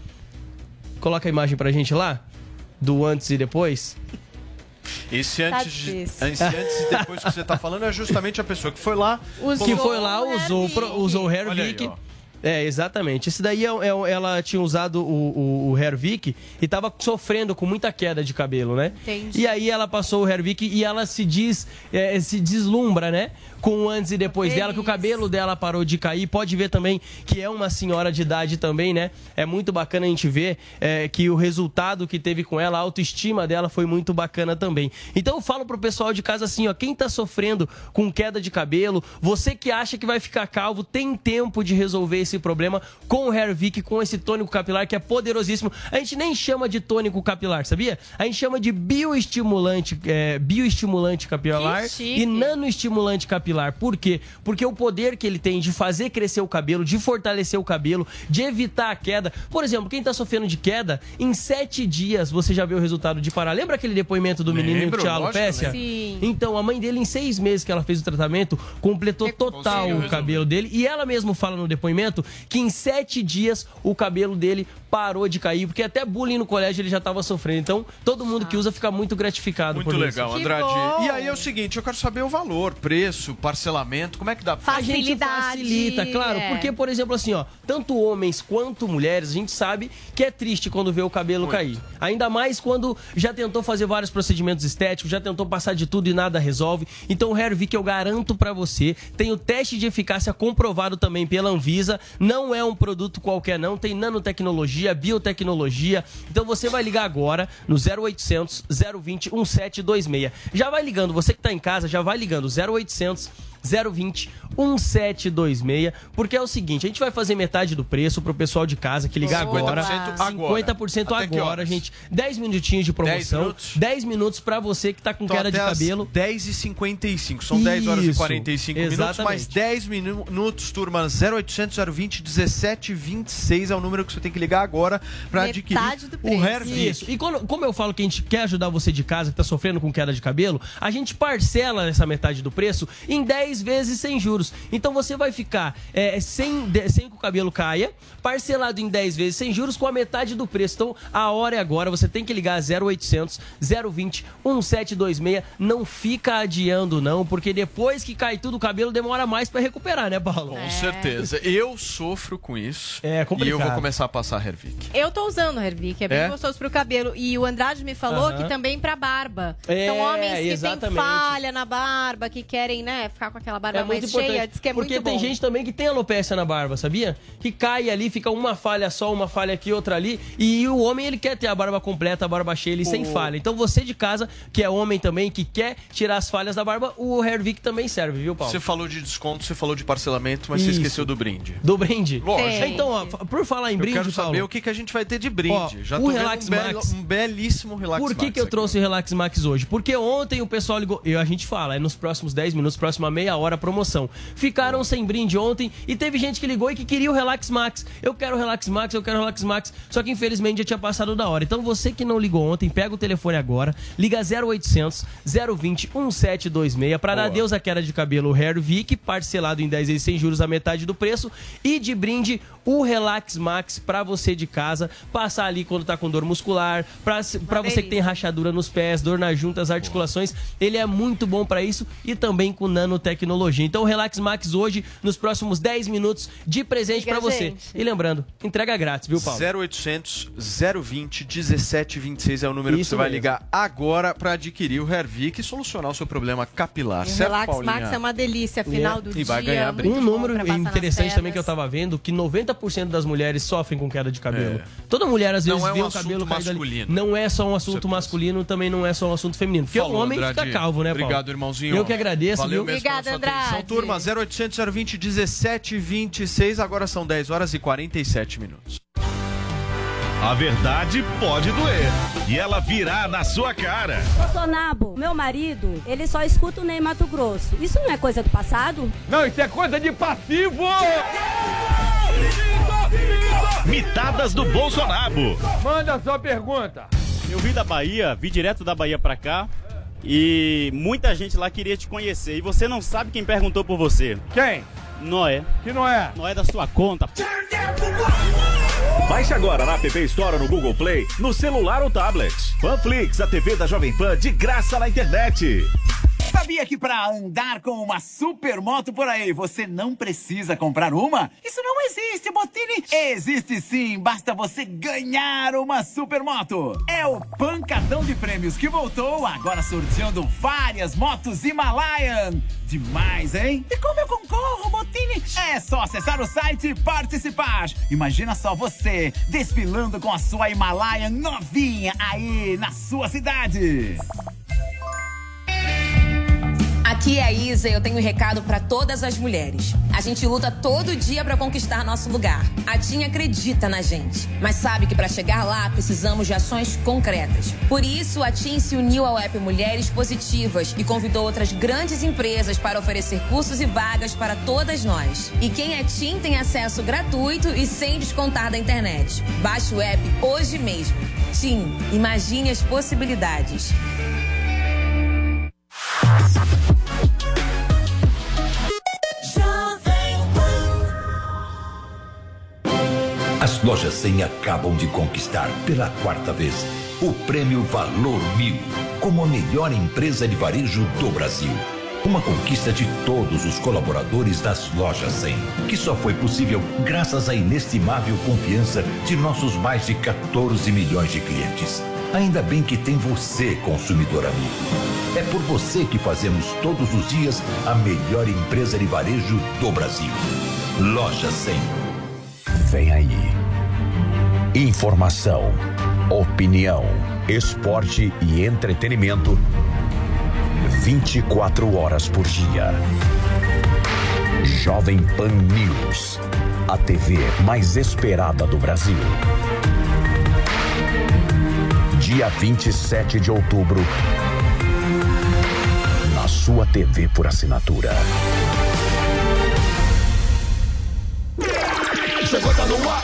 Coloca a imagem pra gente lá do antes e depois. Esse antes, de, esse antes e depois que você tá falando é justamente a pessoa que foi lá. que foi lá, usou, pro- usou o Olha aí, Hervik. É, exatamente. Esse daí é, é- ela tinha usado o, o, o Hervik e tava sofrendo com muita queda de cabelo, né? Entendi. E aí ela passou o Hervik e ela se diz, é, se deslumbra, né? Com o antes e depois dela, que o cabelo dela parou de cair. Pode ver também que é uma senhora de idade também, né? É muito bacana a gente ver é, que o resultado que teve com ela, a autoestima dela foi muito bacana também. Então eu falo pro pessoal de casa assim, ó, quem tá sofrendo com queda de cabelo, você que acha que vai ficar calvo, tem tempo de resolver esse problema com o Hervik, com esse tônico capilar que é poderosíssimo. A gente nem chama de tônico capilar, sabia? A gente chama de bioestimulante, é, bioestimulante capilar e nanoestimulante capilar. Por quê? Porque o poder que ele tem de fazer crescer o cabelo, de fortalecer o cabelo, de evitar a queda. Por exemplo, quem tá sofrendo de queda, em sete dias você já vê o resultado de parar. Lembra aquele depoimento do menino Lembro, que tinha lógico, alopecia? né? Sim. Então, a mãe dele, em seis meses que ela fez o tratamento, completou total o cabelo dele. E ela mesma fala no depoimento que em sete dias o cabelo dele parou de cair, porque até bullying no colégio ele já estava sofrendo. Então, todo mundo que usa fica muito gratificado Muito por isso. legal, Andrade. E aí é o seguinte, eu quero saber o valor, preço, parcelamento, como é que dá pra A gente facilita, claro. é. Porque, por exemplo, assim, ó, tanto homens quanto mulheres, a gente sabe que é triste quando vê o cabelo cair. Ainda mais quando já tentou fazer vários procedimentos estéticos, já tentou passar de tudo e nada resolve. Então, o Hervik, eu garanto pra você, tem o teste de eficácia comprovado também pela Anvisa. Não é um produto qualquer, não. Tem nanotecnologia, biotecnologia. Então, você vai ligar agora no 0800 020 1726. Já vai ligando, você que tá em casa, já vai ligando 0800 020 1726, porque é o seguinte, a gente vai fazer metade do preço pro pessoal de casa que ligar Boa. agora. 50% agora. 50% Até que agora, gente. 10 minutos de promoção. 10 minutos? minutos, pra você que tá com Então, queda de até às cabelo. 10h55, são 10 horas e Isso, 45 minutos, exatamente. mais 10 minutos, turma, 0800 020 1726 é o número que você tem que ligar agora pra adquirir o Hervik. Isso. E quando- como eu falo que a gente quer ajudar você de casa que tá sofrendo com queda de cabelo, a gente parcela essa metade do preço em 10 vezes sem juros. Então você vai ficar é, sem, de- sem que o cabelo caia, parcelado em 10 vezes sem juros com a metade do preço. Então a hora é agora, você tem que ligar 0800 020 1726. Não fica adiando não, porque depois que cai tudo o cabelo demora mais pra recuperar, né, Paulo? Com certeza. Eu sofro com isso. É E eu vou complicado. começar a passar Hervik. Eu tô usando Hervik, é bem É? gostoso pro cabelo. E o Andrade me falou Aham. que também pra barba. É, então, homens que têm exatamente. falha na barba, que querem, né, ficar com aquela barba É mais muito cheia, importante. diz que é porque muito tem bom. gente também que tem alopecia na barba, sabia? Que cai ali, fica uma falha só, uma falha aqui, outra ali. E o homem, ele quer ter a barba completa, a barba cheia, ele sem O- falha. Então você de casa, que é homem também, que quer tirar as falhas da barba, o Hervik também serve, viu, Paulo? Você falou de desconto, você falou de parcelamento, mas você Isso. esqueceu do brinde. Do brinde? Lógico. Então, ó, por falar em Eu brinde, quero saber Paulo, o que, que a gente vai ter de brinde. Ó, Já o Relax um, belo- Max. um belíssimo Relax Por que, Max que eu aqui. trouxe o Relax Max hoje? Porque ontem o pessoal ligou. Eu, a gente fala, é nos próximos 10 minutos, próxima meia hora a promoção. Ficaram sem brinde ontem e teve gente que ligou e que queria o Relax Max. Eu quero o Relax Max, eu quero o Relax Max. Só que infelizmente já tinha passado da hora. Então você que não ligou ontem, pega o telefone agora, liga 0800 020 1726 para dar adeus à queda de cabelo Hair Vic, parcelado em 10 vezes sem juros a metade do preço. E de brinde o Relax Max para você de casa, passar ali quando tá com dor muscular, para você que tem rachadura nos pés, dor nas juntas, articulações, ele é muito bom para isso e também com nanotecnologia. Então o Relax Max hoje, nos próximos 10 minutos, de presente para você. E lembrando, entrega grátis, viu, Paulo? 0800 020 1726 é o número que Isso você vai mesmo. ligar agora para adquirir o Hervik e solucionar o seu problema capilar. O certo, Relax Paulinha? Max é uma delícia, final do E dia. vai ganhar Um número interessante também que eu tava vendo, que 90% das mulheres sofrem com queda de cabelo. Toda mulher às Não vezes é um vê o cabelo caído ali. masculino. Não é só um assunto masculino, também não é só um assunto feminino. Porque Falou, o homem Andrade. fica calvo, né, Paulo? Obrigado, irmãozinho. Eu que agradeço, Valeu viu? mesmo pela sua atenção, turma. 0800 020 1726, agora são 10 horas e 47 minutos. A verdade pode doer. E ela virá na sua cara. Bolsonaro, meu marido, ele só escuta o Ney Mato Grosso. Isso não é coisa do passado? Não, isso é coisa de passivo! Mitadas do Bolsonaro. Manda sua pergunta. Eu vim da Bahia, vim direto da Bahia pra cá. E muita gente lá queria te conhecer. E você não sabe quem perguntou por você. Quem? Noé. Que não é? Noé da sua conta. Baixe agora na App Store no Google Play, no celular ou tablet. Panflix, a TV da Jovem Pan de graça na internet. Sabia que para andar com uma supermoto por aí, você não precisa comprar uma? Isso não existe, Botini. Existe sim, basta você ganhar uma supermoto. É o Pancadão de Prêmios que voltou, agora sorteando várias motos Himalayan. Demais, hein? E como eu concorro, Botini? É só acessar o site e participar. Imagina só você desfilando com a sua Himalayan novinha aí na sua cidade. Aqui é a Isa e eu tenho um recado para todas as mulheres. A gente luta todo dia para conquistar nosso lugar. A TIM acredita na gente, mas sabe que para chegar lá precisamos de ações concretas. Por isso, a TIM se uniu ao app Mulheres Positivas e convidou outras grandes empresas para oferecer cursos e vagas para todas nós. E quem é TIM tem acesso gratuito e sem descontar da internet. Baixe o app hoje mesmo. TIM, imagine as possibilidades. As lojas 100 acabam de conquistar pela quarta vez o prêmio Valor Mil como a melhor empresa de varejo do Brasil. Uma conquista de todos os colaboradores das lojas 100, que só foi possível graças à inestimável confiança de nossos mais de 14 milhões de clientes. Ainda bem que tem você, consumidor amigo. É por você que fazemos todos os dias a melhor empresa de varejo do Brasil. Loja 100. Vem aí. Informação, opinião, esporte e entretenimento 24 horas por dia. Jovem Pan News, a TV mais esperada do Brasil. Dia 27 de outubro, na sua TV por assinatura. Chegou, tá no ar,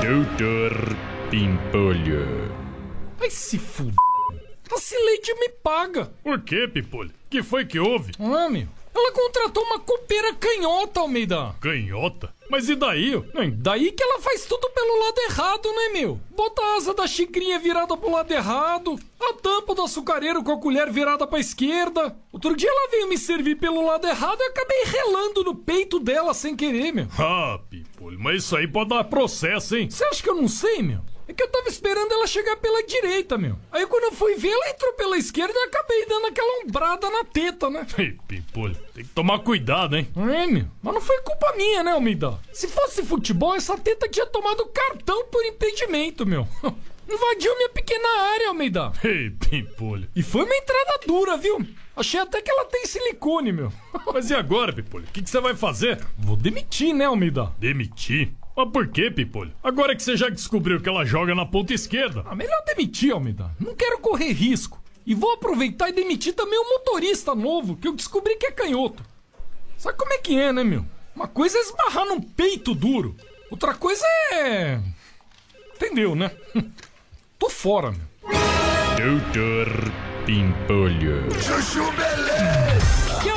Doutor Pimpolho. Vai se fuder. A Cileide me paga. Por quê, Pimpolho? que foi que houve? Ah, meu. Ela contratou uma copeira canhota, Almeida. Canhota? Mas e daí? Não, daí que ela faz tudo pelo lado errado, né, meu? Bota a asa da xicrinha virada pro lado errado, a tampa do açucareiro com a colher virada pra esquerda. Outro dia ela veio me servir pelo lado errado e acabei relando no peito dela sem querer, meu. Ah, Pimpolho, mas isso aí pode dar processo, hein? Você acha que eu não sei, meu? É que eu tava esperando ela chegar pela direita, meu. Aí quando eu fui ver, ela entrou pela esquerda e acabei dando aquela ombrada na teta, né? Ei, Pimpolho, tem que tomar cuidado, hein? É, meu. Mas não foi culpa minha, né, Almeida? Se fosse futebol, essa teta tinha tomado cartão por impedimento, meu. Invadiu minha pequena área, Almeida. Ei, Pimpolho. E foi uma entrada dura, viu? Achei até que ela tem silicone, meu. Mas e agora, Pimpolho? O que, que você vai fazer? Vou demitir, né, Almeida? Demitir? Mas por que, Pimpolho? Agora que você já descobriu que ela joga na ponta esquerda. Ah, melhor demitir, Almeida. Não quero correr risco. E vou aproveitar e demitir também o motorista novo, que eu descobri que é canhoto. Sabe como é que é, né, meu? Uma coisa é esbarrar num peito duro. Outra coisa é. Entendeu, né? Tô fora, meu. Doutor Pimpolho. Chuchu Beleza.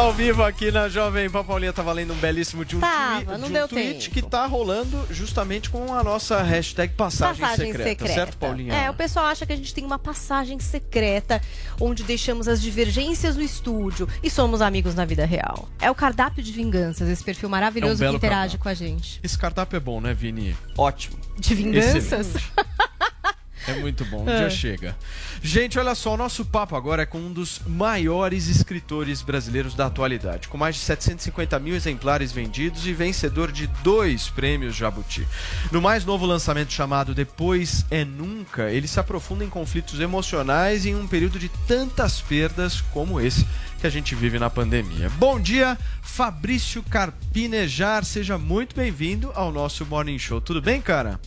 Ao vivo aqui na Jovem Pan, Paulinha tava lendo um belíssimo de um, Tava, twi- não de um deu tweet tempo. que tá rolando justamente com a nossa hashtag passagem, Passagem secreta, secreta. certo, Paulinha? É, o pessoal acha que a gente tem uma passagem secreta onde deixamos as divergências no estúdio e somos amigos na vida real. É o cardápio de vinganças, esse perfil maravilhoso que É um belo interage cardápio. com a gente. Esse cardápio é bom, né, Vini? Ótimo. De vinganças? É muito bom, É. dia chega. Gente, olha só, o nosso papo agora é com um dos maiores escritores brasileiros da atualidade, com mais de 750 mil exemplares vendidos e vencedor de dois prêmios Jabuti. No mais novo lançamento chamado Depois é Nunca, ele se aprofunda em conflitos emocionais em um período de tantas perdas como esse que a gente vive na pandemia. Bom dia, Fabrício Carpinejar, seja muito bem-vindo ao nosso Morning Show. Tudo bem, cara?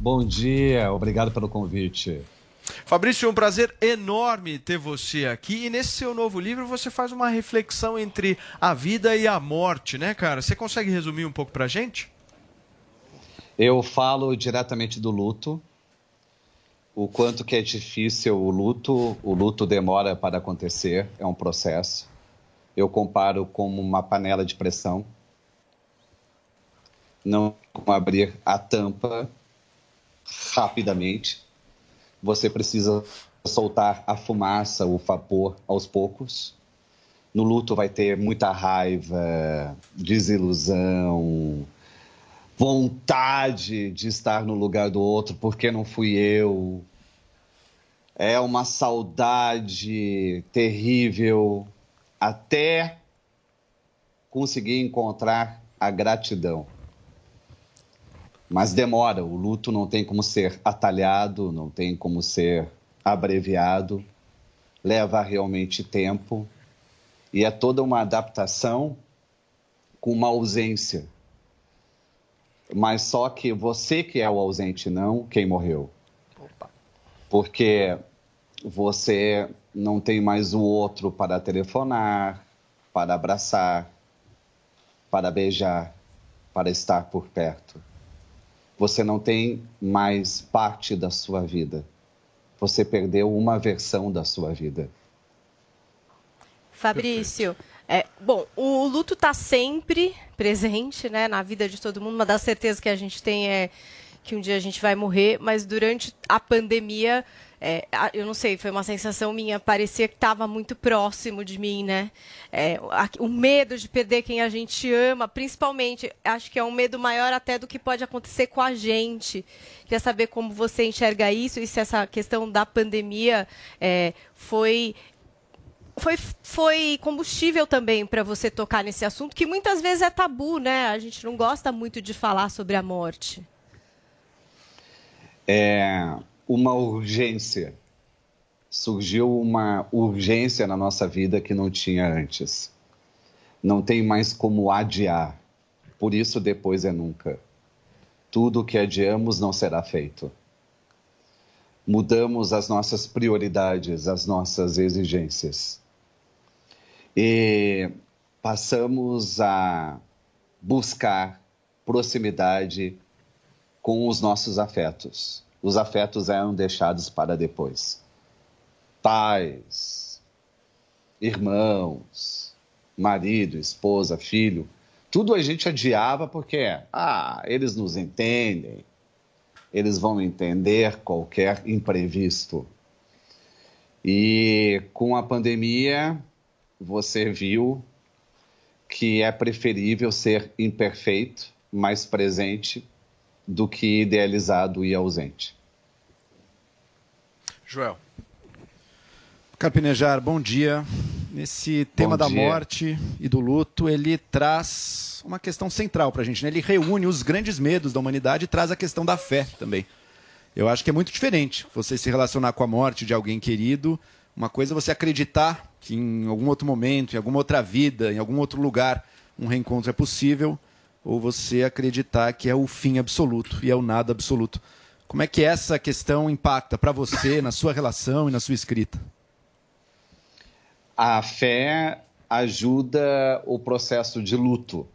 Bom dia, obrigado pelo convite. Fabrício, é um prazer enorme ter você aqui. E nesse seu novo livro você faz uma reflexão entre a vida e a morte, né, cara? Você consegue resumir um pouco pra gente? Eu falo diretamente do luto, o quanto que é difícil o luto, o luto demora para acontecer, é um processo. Eu comparo como uma panela de pressão. Não abrir a tampa rapidamente. Você precisa soltar a fumaça, o vapor aos poucos. No luto vai ter muita raiva, desilusão, vontade de estar no lugar do outro, porque não fui eu. É uma saudade terrível até conseguir encontrar a gratidão. Mas demora, o luto não tem como ser atalhado, não tem como ser abreviado, leva realmente tempo e é toda uma adaptação com uma ausência. Mas só que você que é o ausente, não quem morreu. Porque você não tem mais o outro para telefonar, para abraçar, para beijar, para estar por perto. Você não tem mais parte da sua vida. Você perdeu uma versão da sua vida. Fabrício, é, bom, o luto está sempre presente né, na vida de todo mundo. Uma das certezas que a gente tem é que um dia a gente vai morrer, mas durante a pandemia, é, eu não sei, foi uma sensação minha, parecia que estava muito próximo de mim, né? É, o medo de perder quem a gente ama, principalmente, acho que é um medo maior até do que pode acontecer com a gente. Queria saber como você enxerga isso e se essa questão da pandemia é, foi foi, foi combustível também para você tocar nesse assunto, que muitas vezes é tabu, né? A gente não gosta muito de falar sobre a morte. é uma urgência. Surgiu uma urgência na nossa vida que não tinha antes. Não tem mais como adiar. Por isso, depois é nunca. Tudo o que adiamos não será feito. Mudamos as nossas prioridades, as nossas exigências. E passamos a buscar proximidade com os nossos afetos. Os afetos eram deixados para depois. Pais, irmãos, marido, esposa, filho, tudo a gente adiava porque, ah, eles nos entendem, eles vão entender qualquer imprevisto. E com a pandemia, você viu que é preferível ser imperfeito, mais presente, do que idealizado e ausente. Joel. Carpinejar, bom dia. Nesse tema da dia. morte e do luto, ele traz uma questão central para a gente. Né? Ele reúne os grandes medos da humanidade e traz a questão da fé também. Eu acho que é muito diferente você se relacionar com a morte de alguém querido. Uma coisa é você acreditar que em algum outro momento, em alguma outra vida, em algum outro lugar, um reencontro é possível, ou você acreditar que é o fim absoluto e é o nada absoluto. Como é que essa questão impacta para você, na sua relação e na sua escrita? A fé ajuda o processo de luto,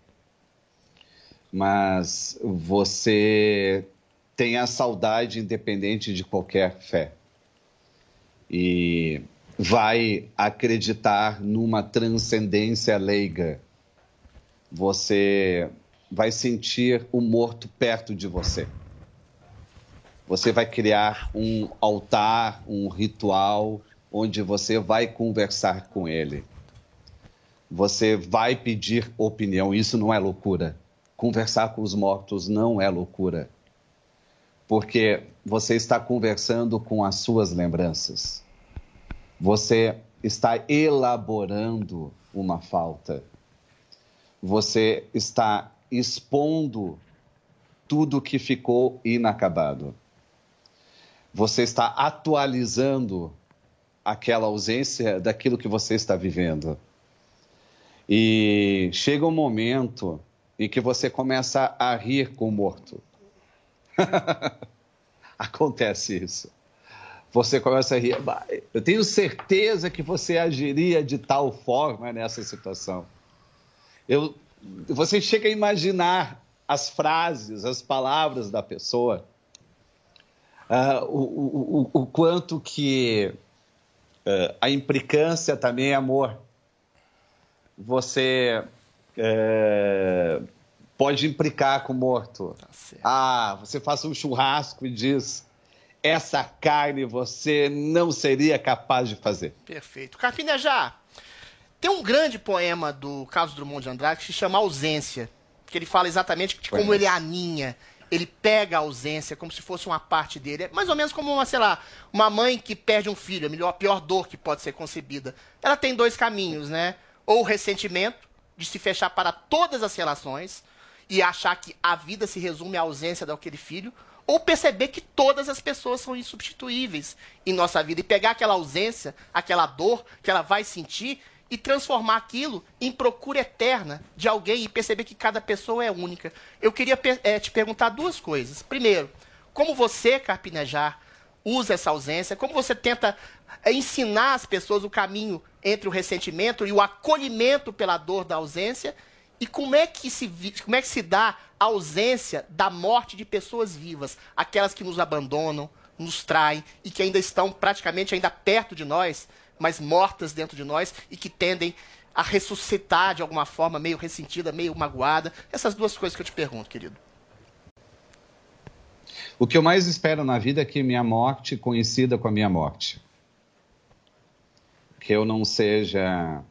mas você tem a saudade independente de qualquer fé. E vai acreditar numa transcendência leiga. Você vai sentir o morto perto de você. Você vai criar um altar, um ritual, onde você vai conversar com ele. Você vai pedir opinião. Isso não é loucura. Conversar com os mortos não é loucura. Porque você está conversando com as suas lembranças. Você está elaborando uma falta. Você está expondo tudo que ficou inacabado. Você está atualizando aquela ausência daquilo que você está vivendo. E chega um momento em que você começa a rir com o morto. Acontece isso. Você começa a rir. "Bah, Eu tenho certeza que você agiria de tal forma nessa situação. Eu, você chega a imaginar as frases, as palavras da pessoa, Ah, o, o, o, quanto que ah, a implicância também é amor. Você eh, pode implicar com o morto. ah, você faz um churrasco e diz: essa carne você não seria capaz de fazer. Perfeito. Carpinejar, tem um grande poema do Carlos Drummond de Andrade que se chama Ausência, que ele fala exatamente de como ele aninha, ele pega a ausência como se fosse uma parte dele. É mais ou menos como uma, sei lá, uma mãe que perde um filho, a melhor, a pior dor que pode ser concebida. Ela tem dois caminhos, né? Ou o ressentimento, de se fechar para todas as relações e achar que a vida se resume à ausência daquele filho, ou perceber que todas as pessoas são insubstituíveis em nossa vida e pegar aquela ausência, aquela dor que ela vai sentir e transformar aquilo em procura eterna de alguém e perceber que cada pessoa é única. Eu queria eh, te perguntar duas coisas. Primeiro, como você, Carpinejar, usa essa ausência? Como você tenta eh, ensinar as pessoas o caminho entre o ressentimento e o acolhimento pela dor da ausência? E como é que se, como é que se dá a ausência da morte de pessoas vivas, aquelas que nos abandonam, nos traem e que ainda estão praticamente ainda perto de nós, mas mortas dentro de nós e que tendem a ressuscitar de alguma forma, meio ressentida, meio magoada? Essas duas coisas que eu te pergunto, querido. O que eu mais espero na vida é que minha morte coincida com a minha morte. Que eu não seja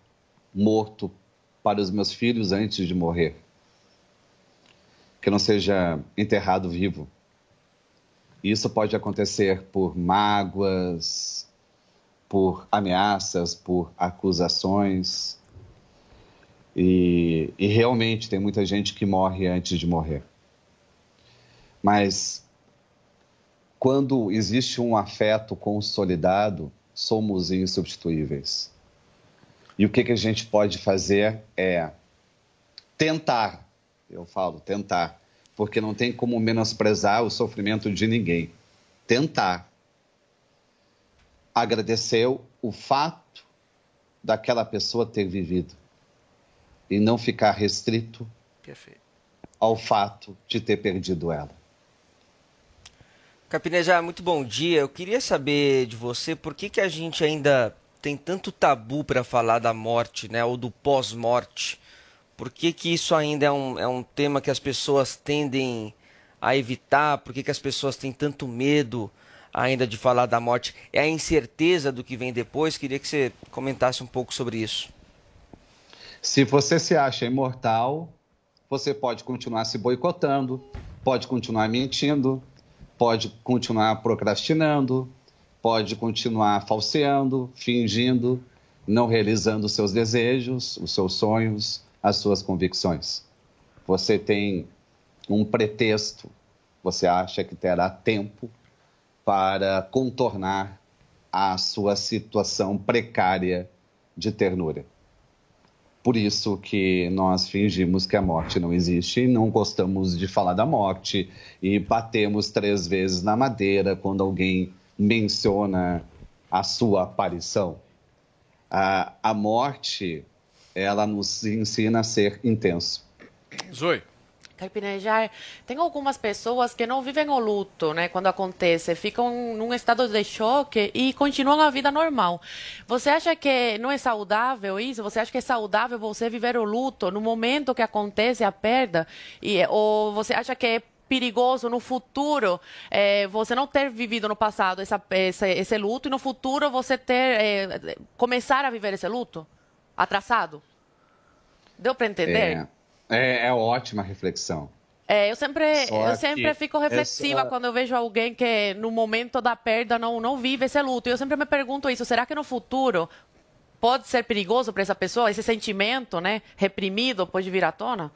morto para os meus filhos antes de morrer. Que eu não seja enterrado vivo. Isso pode acontecer por mágoas, por ameaças, por acusações. E, e realmente tem muita gente que morre antes de morrer. Mas quando existe um afeto consolidado, somos insubstituíveis. E o que, que a gente pode fazer é tentar, eu falo tentar, porque não tem como menosprezar o sofrimento de ninguém. Tentar agradecer o fato daquela pessoa ter vivido e não ficar restrito Perfeito. ao fato de ter perdido ela. Capinejar, muito bom dia. Eu queria saber de você por que, que a gente ainda tem tanto tabu para falar da morte, né, ou do pós-morte. Por que, que isso ainda é um, é um tema que as pessoas tendem a evitar? Por que, que as pessoas têm tanto medo ainda de falar da morte? É a incerteza do que vem depois? Queria que você comentasse um pouco sobre isso. Se você se acha imortal, você pode continuar se boicotando, pode continuar mentindo, pode continuar procrastinando, pode continuar falseando, fingindo, não realizando os seus desejos, os seus sonhos, as suas convicções. Você tem um pretexto, você acha que terá tempo para contornar a sua situação precária de ternura. Por isso que nós fingimos que a morte não existe não gostamos de falar da morte e batemos três vezes na madeira quando alguém menciona a sua aparição. A, a morte, ela nos ensina a ser intenso. Zoe. Carpinejar, tem algumas pessoas que não vivem o luto, né, quando acontece, ficam num estado de choque e continuam a vida normal. Você acha que não é saudável isso? Você acha que é saudável você viver o luto no momento que acontece a perda? E, ou você acha que é perigoso no futuro eh, você não ter vivido no passado essa, esse, esse luto e no futuro você ter eh, começar a viver esse luto atrasado? Deu para entender? É, é, é ótima reflexão. É, eu sempre, Só eu sempre que fico é reflexiva só- quando eu vejo alguém que no momento da perda não, não vive esse luto. E eu sempre me pergunto isso, será que no futuro pode ser perigoso para essa pessoa, esse sentimento, né, reprimido, pode vir à tona?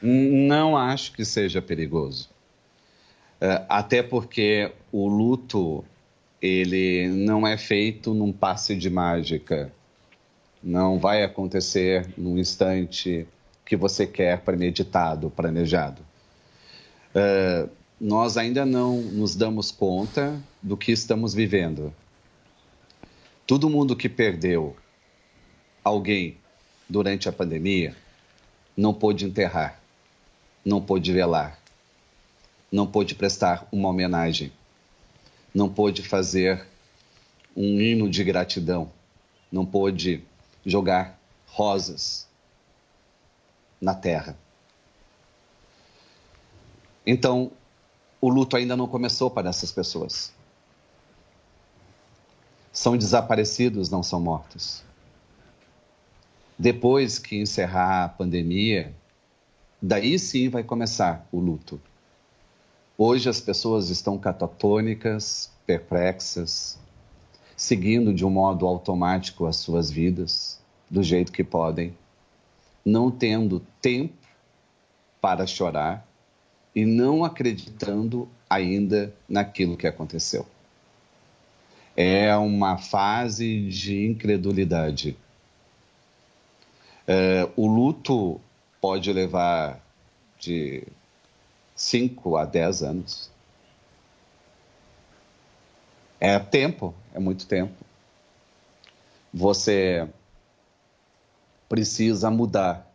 Não acho que seja perigoso. É, Até porque o luto, ele não é feito num passe de mágica. Não vai acontecer num instante que você quer premeditado, planejado. É, Nós ainda não nos damos conta do que estamos vivendo. Todo mundo que perdeu alguém durante a pandemia não pôde enterrar, não pôde velar, não pôde prestar uma homenagem, não pôde fazer um hino de gratidão, não pôde jogar rosas na terra. Então, o luto ainda não começou para essas pessoas. São desaparecidos, não são mortos. Depois que encerrar a pandemia, daí sim vai começar o luto. Hoje as pessoas estão catatônicas, perplexas, seguindo de um modo automático as suas vidas, do jeito que podem, não tendo tempo para chorar e não acreditando ainda naquilo que aconteceu. É uma fase de incredulidade. É, o luto pode levar de 5 a 10 anos. É tempo, é muito tempo. Você precisa mudar.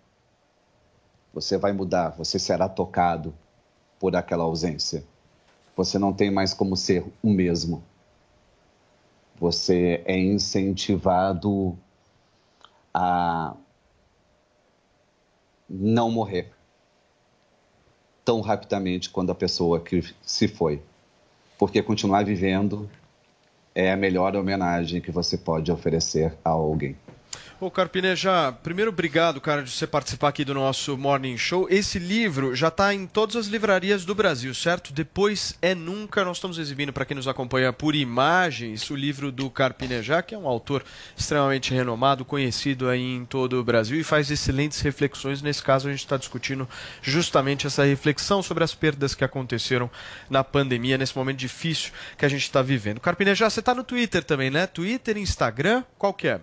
Você vai mudar, você será tocado por aquela ausência. Você não tem mais como ser o mesmo. Você é incentivado a não morrer tão rapidamente quando a pessoa que se foi. Porque continuar vivendo é a melhor homenagem que você pode oferecer a alguém. Ô, Carpineja, primeiro, obrigado, cara, de você participar aqui do nosso Morning Show. Esse livro já está em todas as livrarias do Brasil, certo? Depois é Nunca. Nós estamos exibindo, para quem nos acompanha por imagens, o livro do Carpineja, que é um autor extremamente renomado, conhecido aí em todo o Brasil e faz excelentes reflexões. Nesse caso, a gente está discutindo justamente essa reflexão sobre as perdas que aconteceram na pandemia, nesse momento difícil que a gente está vivendo. Carpineja, você está no Twitter também, né? Twitter, Instagram, qual que é?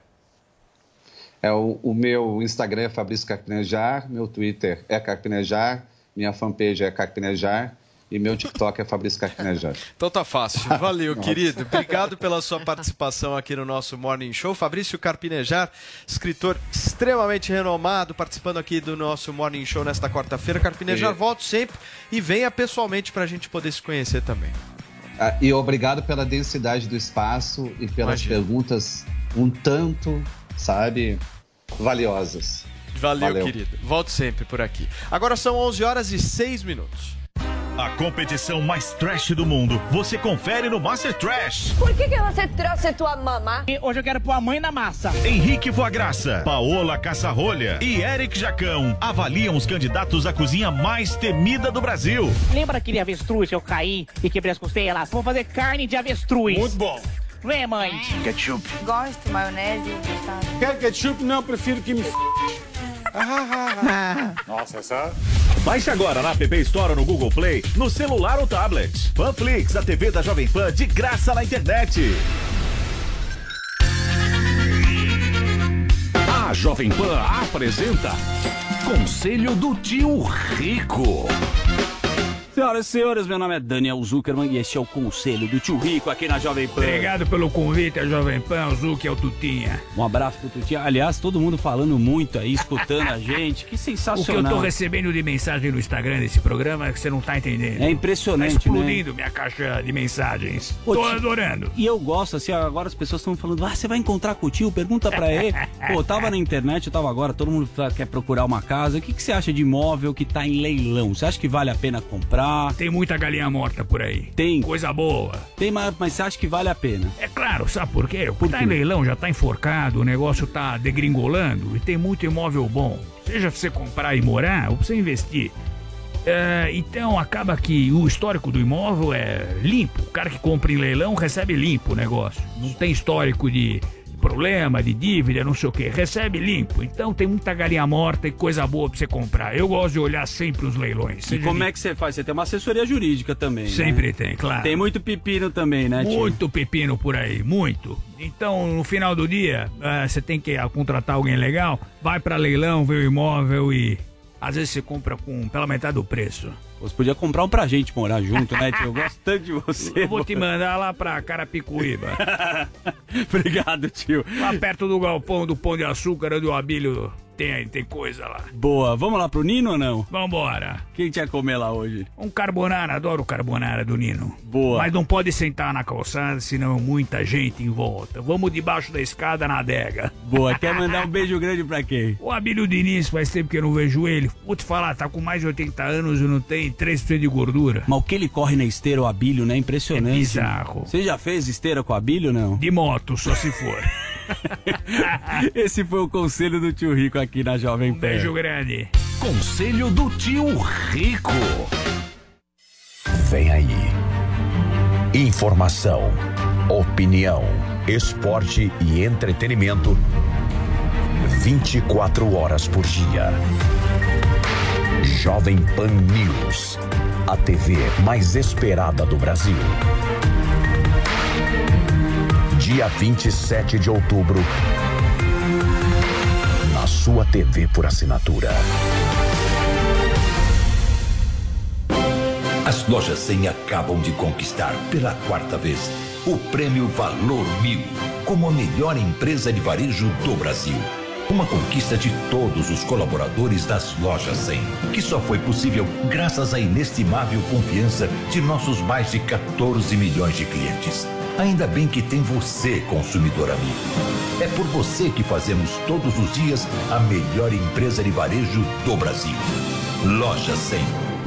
É o, o meu Instagram é Fabrício Carpinejar, meu Twitter é Carpinejar, minha fanpage é Carpinejar e meu TikTok é Fabrício Carpinejar. Então tá fácil. Valeu, querido. Obrigado pela sua participação aqui no nosso Morning Show. Fabrício Carpinejar, escritor extremamente renomado, participando aqui do nosso Morning Show nesta quarta-feira. Carpinejar, E- volte sempre e venha pessoalmente para a gente poder se conhecer também. Ah, e obrigado pela densidade do espaço e pelas Imagina. perguntas um tanto, sabe, valiosas. Valeu, Valeu. querido. Volte sempre por aqui. Agora são 11 horas e 6 minutos. A competição mais trash do mundo, você confere no Master Trash. Por que, que você trouxe tua mamá? Hoje eu quero pôr a mãe na massa. Henrique Voagraça, Paola Caçarrolha e Eric Jacão avaliam os candidatos à cozinha mais temida do Brasil. Lembra daquele avestruz que eu caí e quebrei as costelas? Vou fazer carne de avestruz. Muito bom. Vem, mãe. Ketchup. Gosto, maionese mostarda. Quero ketchup? Não, prefiro que me. Nossa, essa. Baixe agora na App Store ou no Google Play, no celular ou tablet. Panflix, a TV da Jovem Pan, de graça na internet. A Jovem Pan apresenta Conselho do Tio Rico. Senhoras e senhores, meu nome é Daniel Zuckerman e este é o Conselho do Tio Rico aqui na Jovem Pan. Obrigado pelo convite, a Jovem Pan, o Zuc é o Tutinha. Um abraço pro Tutinha. Aliás, todo mundo falando muito aí, escutando a gente. Que O que eu sensacional. tô recebendo de mensagem no Instagram desse programa é que você não tá entendendo. É impressionante, Tá explodindo minha caixa de mensagens. Ô, tô tio- adorando. E eu gosto, assim, agora as pessoas estão falando, ah, você vai encontrar com o tio, pergunta pra ele. Pô, tava na internet, eu tava agora, todo mundo tá- quer procurar uma casa. O que, que você acha de imóvel que tá em leilão? Você acha que vale a pena comprar? Tem muita galinha morta por aí. Tem. Coisa boa. Tem, mas, mas você acha que vale a pena? É claro, sabe por quê? Por tá quê? em leilão, já tá enforcado, o negócio tá degringolando e tem muito imóvel bom. Seja pra você comprar e morar ou pra você investir. É, então acaba que o histórico do imóvel é limpo. O cara que compra em leilão recebe limpo o negócio. Não tem histórico de problema, de dívida, não sei o que. Recebe limpo. Então tem muita galinha morta e coisa boa pra você comprar. Eu gosto de olhar sempre os leilões. E como de- é que você faz? Você tem uma assessoria jurídica também, né? Sempre tem, claro. Tem muito pepino também, né, tio? Muito pepino por aí, muito. Então, no final do dia, ah, você tem que ah, contratar alguém legal, vai pra leilão, vê o imóvel e às vezes você compra com pela metade do preço. Você podia comprar um pra gente morar junto, né, tio? Eu gosto tanto de você. Eu vou te mandar lá pra Carapicuíba. Obrigado, tio. Lá perto do galpão do Pão de Açúcar, onde o Abílio tem, tem coisa lá. Boa, vamos lá pro Nino ou não? Vambora. O que ia comer lá hoje? Um carbonara, adoro o carbonara do Nino. Boa. Mas não pode sentar na calçada, senão muita gente em volta. Vamos debaixo da escada na adega. Boa, quer mandar um beijo grande pra quem? O Abílio Diniz, faz tempo que eu não vejo ele. Vou te falar, tá com mais de 80 anos e não tem 3% de gordura. Mas o que ele corre na esteira, o Abílio, né? Impressionante. É bizarro. Você já fez esteira com o Abílio, não? De moto, só se for. Esse foi o conselho do tio Rico aqui na Jovem Pan. Beijo grande. Conselho do tio Rico. Vem aí. Informação, opinião, esporte e entretenimento. 24 horas por dia. Jovem Pan News. A TV mais esperada do Brasil. Dia 27 de outubro. Na sua TV por assinatura. As lojas 100 acabam de conquistar pela quarta vez o prêmio Valor Mil como a melhor empresa de varejo do Brasil. Uma conquista de todos os colaboradores das lojas 100, que só foi possível graças à inestimável confiança de nossos mais de 14 milhões de clientes. Ainda bem que tem você, consumidor amigo. É por você que fazemos todos os dias a melhor empresa de varejo do Brasil. Loja 100.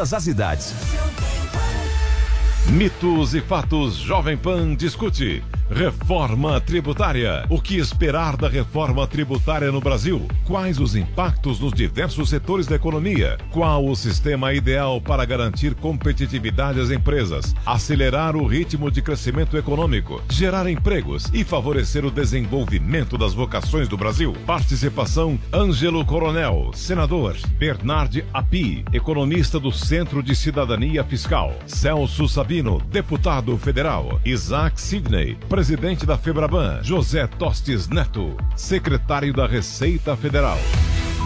todas as idades. Mitos e fatos Jovem Pan discute. Reforma tributária. O que esperar da reforma tributária no Brasil? Quais os impactos nos diversos setores da economia? Qual o sistema ideal para garantir competitividade às empresas, acelerar o ritmo de crescimento econômico, gerar empregos e favorecer o desenvolvimento das vocações do Brasil? Participação Ângelo Coronel, senador. Bernard Api, economista do Centro de Cidadania Fiscal. Celso Sabino, deputado federal. Isaac Sidney, presidente da Febraban. José Tostes Neto, secretário da Receita Federal.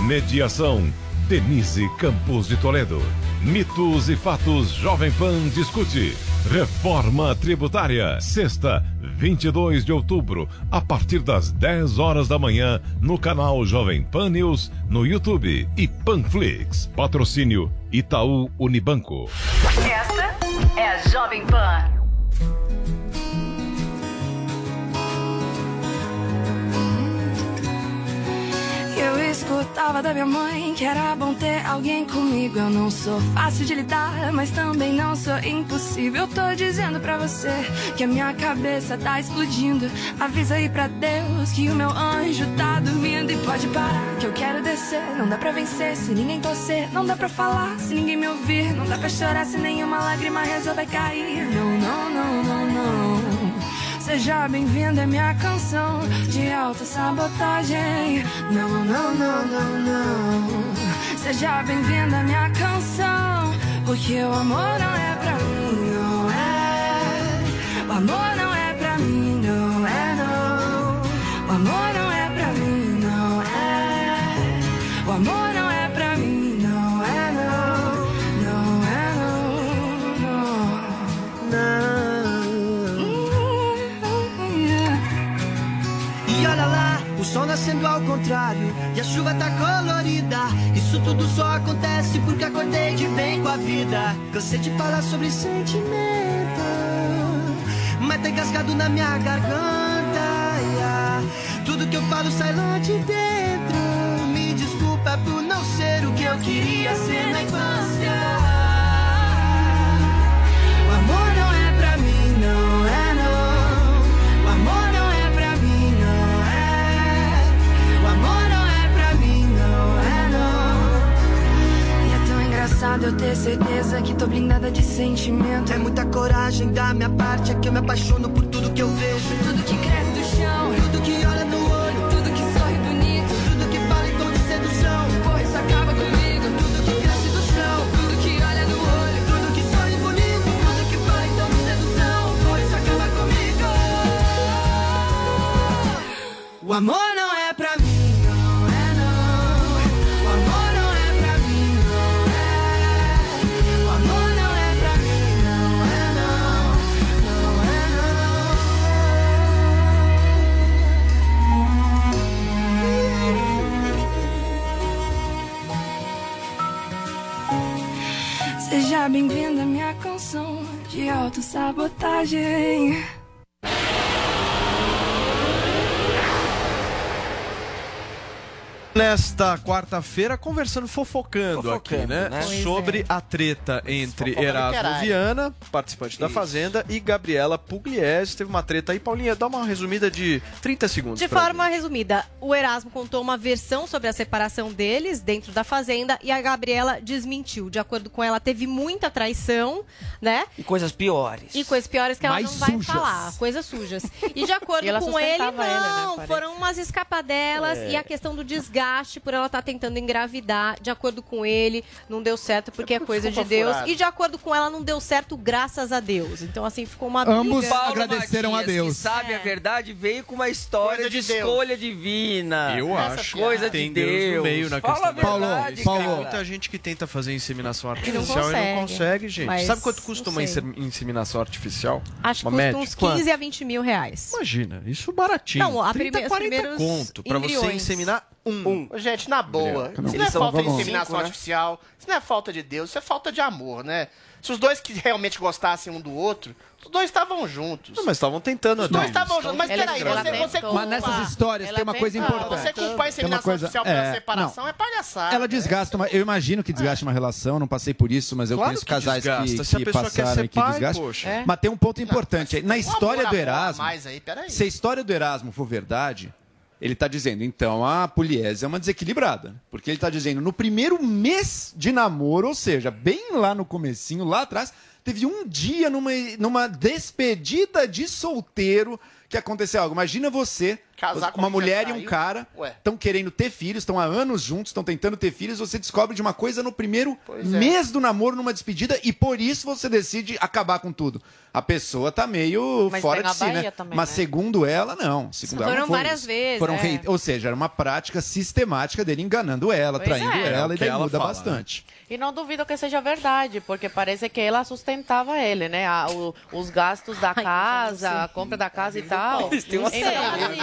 Mediação Denise Campos de Toledo. Mitos e fatos Jovem Pan discute. Reforma tributária. Sexta, 22 de outubro, a partir das 10 horas da manhã, no canal Jovem Pan News, no YouTube e Panflix. Patrocínio Itaú Unibanco. Esta é a Jovem Pan. Eu escutava da minha mãe que era bom ter alguém comigo. Eu não sou fácil de lidar, mas também não sou impossível. Eu tô dizendo pra você que a minha cabeça tá explodindo. Avisa aí pra Deus que o meu anjo tá dormindo. E pode parar, que eu quero descer. Não dá pra vencer se ninguém torcer. Não dá pra falar se ninguém me ouvir. Não dá pra chorar se nenhuma lágrima resolver cair. Não, não, não, não. Seja bem-vindo é minha canção de alta sabotagem. Não, não, não, não, não. Seja bem-vindo é minha canção, porque o amor não é pra mim, não é. O amor o sol nascendo ao contrário e a chuva tá colorida. Isso tudo só acontece porque acordei de bem com a vida. Cansei de falar sobre sentimento, mas tá engasgado na minha garganta. Tudo que eu falo sai lá de dentro. Me desculpa por não ser o que eu queria ser na infância. Engraçado eu ter certeza que tô blindada de sentimento. É muita coragem da minha parte, é que eu me apaixono por tudo que eu vejo. Tudo que cresce do chão, Tudo que olha no olho, tudo que sorri bonito. tudo que fala em tom de sedução. Porra, isso acaba comigo. Tudo que cresce do chão, Tudo que olha no olho. tudo que sorri bonito, tudo que fala em tom de sedução. Por isso acaba comigo. O amor Seja bem-vindo à minha canção de autossabotagem. Nesta quarta-feira, conversando, fofocando, Fofocando, aqui, né? né? Sobre a treta entre Erasmo. Viana, participante da Fazenda, e Gabriela Pugliese. Teve uma treta aí. Paulinha, dá uma resumida de 30 segundos. De forma resumida, o Erasmo contou uma versão sobre a separação deles dentro da fazenda e a Gabriela desmentiu. De acordo com ela, teve muita traição, né? E coisas piores. E coisas piores que ela Mais não vai sujas. falar, coisas sujas. E de acordo E com ele, ele, né, não, parece. foram umas escapadelas É. e a questão do desgaste por ela estar tentando engravidar. De acordo com ele, não deu certo porque é, coisa de Deus. furada. E de acordo com ela, não deu certo graças a Deus. Então, assim, ficou uma Ambos briga. Paulo agradeceram a Matias, Deus. Que sabe a verdade, veio com uma história Coisa de, de escolha divina. Eu Essa acho coisa que tem de Deus, Deus. no meio na Fala questão a da Paulo, verdade, Paulo. Tem muita gente que tenta fazer inseminação não artificial e não consegue. consegue, gente. Mas Sabe quanto custa não uma inseminação artificial? Acho que uma custa média? uns Quanto? 15 a 20 mil reais. Imagina, isso baratinho. Não, a 30, prime- os 40 primeiros conto pra você inseminar um. Ô, Gente, na boa. Não, Isso não é falta de inseminação Cinco, né? artificial, isso não é falta de Deus, isso é falta de amor, né? Se os dois que realmente gostassem um do outro, os dois estavam juntos. Não, mas estavam tentando Os dois estavam juntos. Mas peraí, ela você, você culpa... Mas nessas histórias Ela tem uma coisa tentou. importante. Você culpar a inseminação coisa- artificial pela é, separação é palhaçada. Ela desgasta uma. Eu imagino que desgaste uma relação, não passei por isso, mas eu Claro conheço que casais desgasta, que, se a que pessoa quer passaram ser e que pai, desgastam. poxa. É. Mas tem um ponto importante aí. Na Um história amor do Erasmo, mais aí, se a história do Erasmo for verdade, ele tá dizendo, então a Pugliese é uma desequilibrada. Porque ele tá dizendo, no primeiro mês de namoro, ou seja, bem lá no comecinho, lá atrás, teve um dia numa, numa despedida de solteiro que aconteceu algo. Imagina você, Casar com uma mulher e um cara, estão querendo ter filhos, estão há anos juntos, estão tentando ter filhos, você descobre de uma coisa no primeiro é. mês do namoro, numa despedida, e por isso você decide acabar com tudo. A pessoa tá meio Mas fora tem de si, Bahia né? também, Mas né? segundo ela, não. Segundo ela, Foram não foi várias isso. vezes, Foram é. rei- Ou seja, era uma prática sistemática dele enganando ela, Pois traindo é. ela, É e daí ela muda fala, bastante. E não duvido que seja verdade, porque parece que ela sustentava ele, né? A- o- os gastos da casa, a compra da casa e tal. Têm uma Então, assim, é verdade.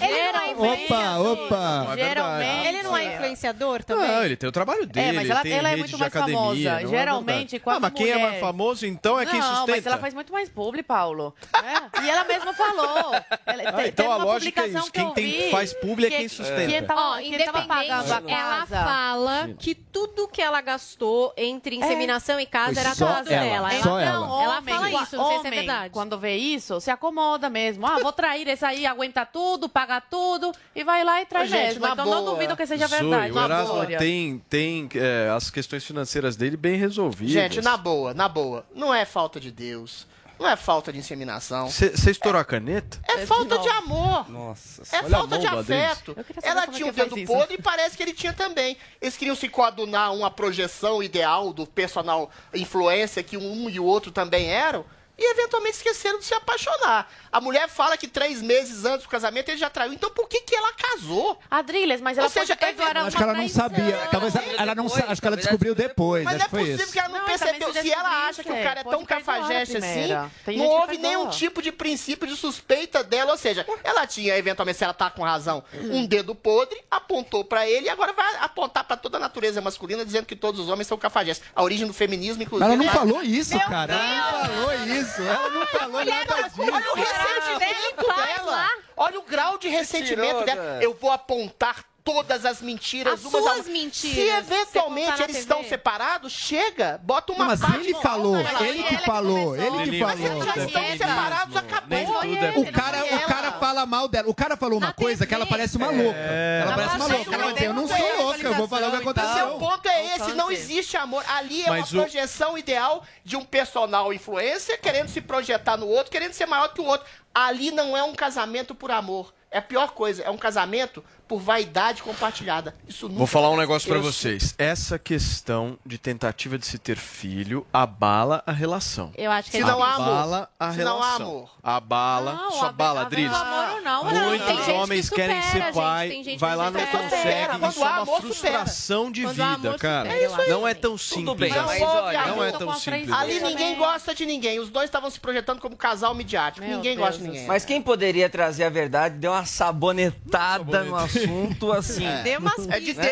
Ele não é Opa, opa. influenciador. Geralmente- Ele não é influenciador também? Não, ele tem o trabalho dele, É, mas ela- tem ela é rede muito de mais academia, famosa. não é Geralmente, verdade. quando Ah, mas quem é mais famoso, então, é quem não, sustenta. mas ela faz muito mais publi, Paulo. né? E ela mesma falou. Ela, Ah, tem- então a lógica é isso, que eu quem tem- faz publi é que- quem sustenta. Que tava, Ó, que tava pagando a independente, ela casa. fala que tudo que ela gastou entre inseminação e casa era casa ela, dela. só ela, ela. Não, ela Homem, fala isso, não sei se é verdade. Quando vê isso, se acomoda mesmo. Ah, vou trair esse aí, aguenta tudo, paga tudo e vai lá e traz gente, mesmo. Então boa. não duvido que seja Zoe, verdade. o Erasmo Glória. tem, tem é, as questões financeiras dele bem resolvidas. Gente, na boa, na boa. Não é falta de Deus. Não é falta de inseminação. Você estourou a caneta? É falta de amor. Nossa, É olha a falta mão de afeto. Ela é tinha um dedo isso. podre e parece que ele tinha também. Eles queriam se coadunar uma projeção ideal do personal influência que um e o outro também eram. E eventualmente esqueceram de se apaixonar. A mulher fala que três meses antes do casamento ele já traiu. Então por que, que ela casou? Adriles, mas ela Ou seja, pode é ter agora Acho que ela não sabia. Talvez ela não sa- acho que ela descobriu depois. Mas Acho é possível isso. que ela não, Não, percebeu. se Se ela acha que o cara é tão cafajeste assim, não houve nenhum tipo de princípio de suspeita dela. Ou seja, ela tinha, eventualmente, se ela tá com razão, um dedo podre, apontou pra ele e agora vai apontar pra toda a natureza masculina, dizendo que todos os homens são cafajestes. A origem do feminismo, inclusive. Ela não é- falou isso, cara. Ela não falou isso. Ela não falou nada disso. Olha o ressentimento dela. lá. Olha o grau de ressentimento dela. né? Eu vou apontar todas as mentiras. As umas suas a- mentiras, Se eventualmente eles estão separados, chega, bota uma Não, mas parte ele no falou, ele que falou, ele que Lili, Mas eles falou. já é estão separados, acabou. É O cara, o cara fala mal dela. O cara falou uma Na coisa que ela parece uma louca. Ela Ela parece uma louca. Ela dizer, eu não sou louca, eu vou falar o que Mas aconteceu. o ponto é esse, não existe amor. Ali é Mas uma projeção ideal de um personal influencer querendo se projetar no outro, querendo ser maior que o outro. Ali não é um casamento por amor. É a pior coisa, é um casamento por vaidade compartilhada. Isso nunca Vou falar um negócio pra Eu vocês. Essa questão de tentativa de se ter filho abala a relação. Eu acho que Se é não há a Se não há relação. amor. Abala, Não, só abala, Adriles. não, Não, tem Muitos que homens supera, querem ser pai, gente vai que lá, não supera. consegue. Quando Isso é uma frustração de Quando vida, cara. É isso aí. Não é tão simples bem, assim. mas Não olha. Não é tão simples. Ali ninguém gosta de ninguém. Os dois estavam se projetando como casal midiático. Meu ninguém Deus gosta de ninguém. Mas quem poderia trazer a verdade deu uma sabonetada no assunto assim. Deu umas É de Deus.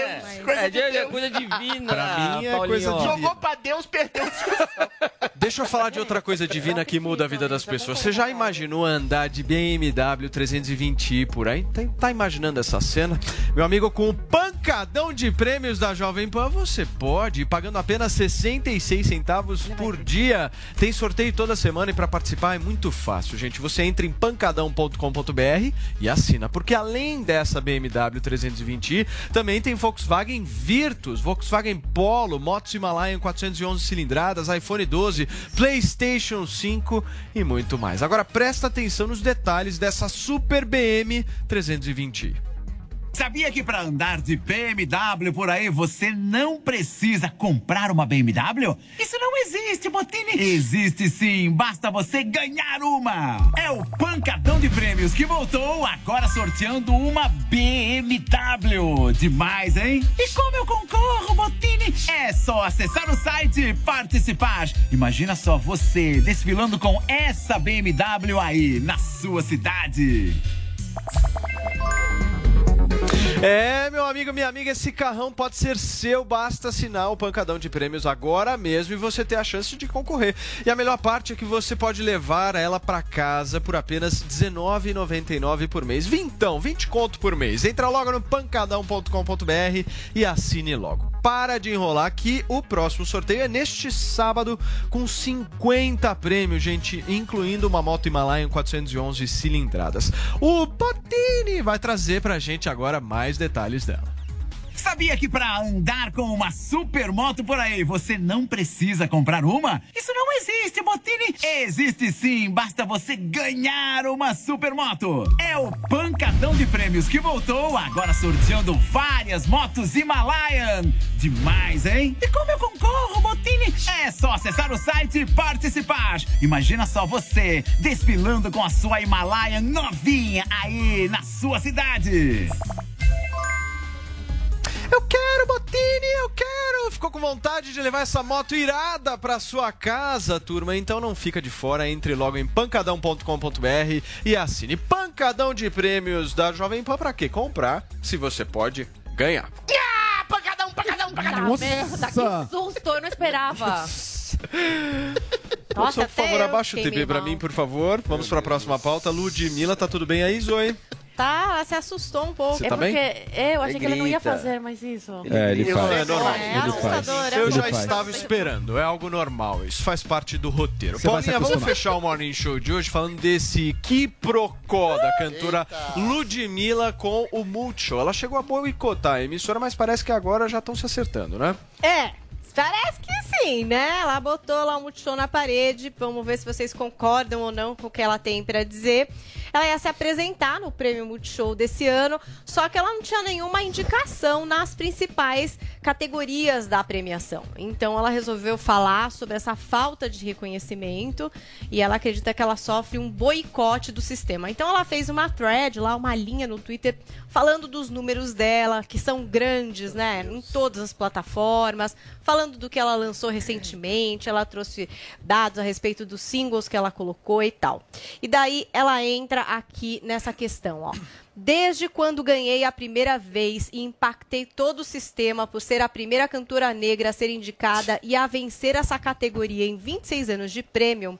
É de de, Deus. coisa divina. Pra mim é Paulinho. coisa de- Jogou pra Deus, perdeu. Deixa eu falar de outra coisa divina que muda a vida das pessoas. Você já imaginou andar de BMW 320i por aí? Tá, tá imaginando essa cena? Meu amigo, com o pancadão de prêmios da Jovem Pan, você pode, pagando apenas 66 centavos por dia. Tem sorteio toda semana e para participar é muito fácil, gente. Você entra em pancadão.com.br e assina, porque além dessa BMW 320i, também tem Volkswagen Virtus, Volkswagen Polo, motos Himalayan 411 cilindradas, iPhone 12, PlayStation 5 e muito mais. Agora presta atenção nos detalhes dessa Super BM 320i. Sabia que para andar de BMW por aí você não precisa comprar uma BMW? Isso não existe, Botini. Existe sim, basta você ganhar uma. É o pancadão de prêmios que voltou agora sorteando uma BMW. Demais, hein? E como eu concorro, Botini? É só acessar o site e participar. Imagina só você desfilando com essa BMW aí na sua cidade. É, meu amigo, minha amiga, esse carrão pode ser seu, basta assinar o pancadão de prêmios agora mesmo e você ter a chance de concorrer. E a melhor parte é que você pode levar ela pra casa por apenas R$19,99 por mês. Vintão, 20 conto por mês. Entra logo no pancadão.com.br e assine logo. Para de enrolar que o próximo sorteio é neste sábado com 50 prêmios, gente, incluindo uma moto Himalayan 411 cilindradas. O Botini vai trazer pra gente agora mais detalhes dela. Sabia que para andar com uma supermoto por aí você não precisa comprar uma? Isso não existe, Botini! Existe sim, basta você ganhar uma supermoto! É o pancadão de prêmios que voltou, agora sorteando várias motos Himalayan! Demais, hein? E como eu concorro, Botini? É só acessar o site e participar! Imagina só você desfilando com a sua Himalayan novinha aí na sua cidade! Eu quero, Botini, eu quero! Ficou com vontade de levar essa moto irada pra sua casa, turma? Então não fica de fora, entre logo em pancadão.com.br e assine Pancadão de Prêmios da Jovem Pan pra quê? Comprar, se você pode ganhar. Ah, pancadão, pancadão, pancadão. Nossa. merda, que susto, eu não esperava. Nossa, Só, por favor, abaixa o meio pra mim, por favor. Vamos pra próxima pauta. Ludmilla, tá tudo bem aí, Zoe? Tá, ela se assustou um pouco. Você é tá bem? porque eu achei Ele que ele não ia fazer mais isso. É, ele Eu- faz. É normal. É assustador, é Eu já estava esperando, é algo normal, isso faz parte do roteiro. Você se Paulinha, vamos fechar o Morning Show de hoje falando desse quiprocó da cantora Ludmilla com o Multishow. Ela chegou a boicotar a emissora, mas parece que agora já estão se acertando, né? É, parece que sim, né? Ela botou lá um multishow na parede. Vamos ver se vocês concordam ou não com o que ela tem pra dizer. Ela ia se apresentar no prêmio Multishow desse ano, só que ela não tinha nenhuma indicação nas principais categorias da premiação. Então ela resolveu falar sobre essa falta de reconhecimento e ela acredita que ela sofre um boicote do sistema. Então ela fez uma thread lá, uma linha no Twitter falando dos números dela, que são grandes, né, em todas as plataformas, falando do que ela lançou recentemente, ela trouxe dados a respeito dos singles que ela colocou e tal. E daí ela entra aqui nessa questão, ó. Desde quando ganhei a primeira vez e impactei todo o sistema por ser a primeira cantora negra a ser indicada e a vencer essa categoria em 26 anos de prêmio,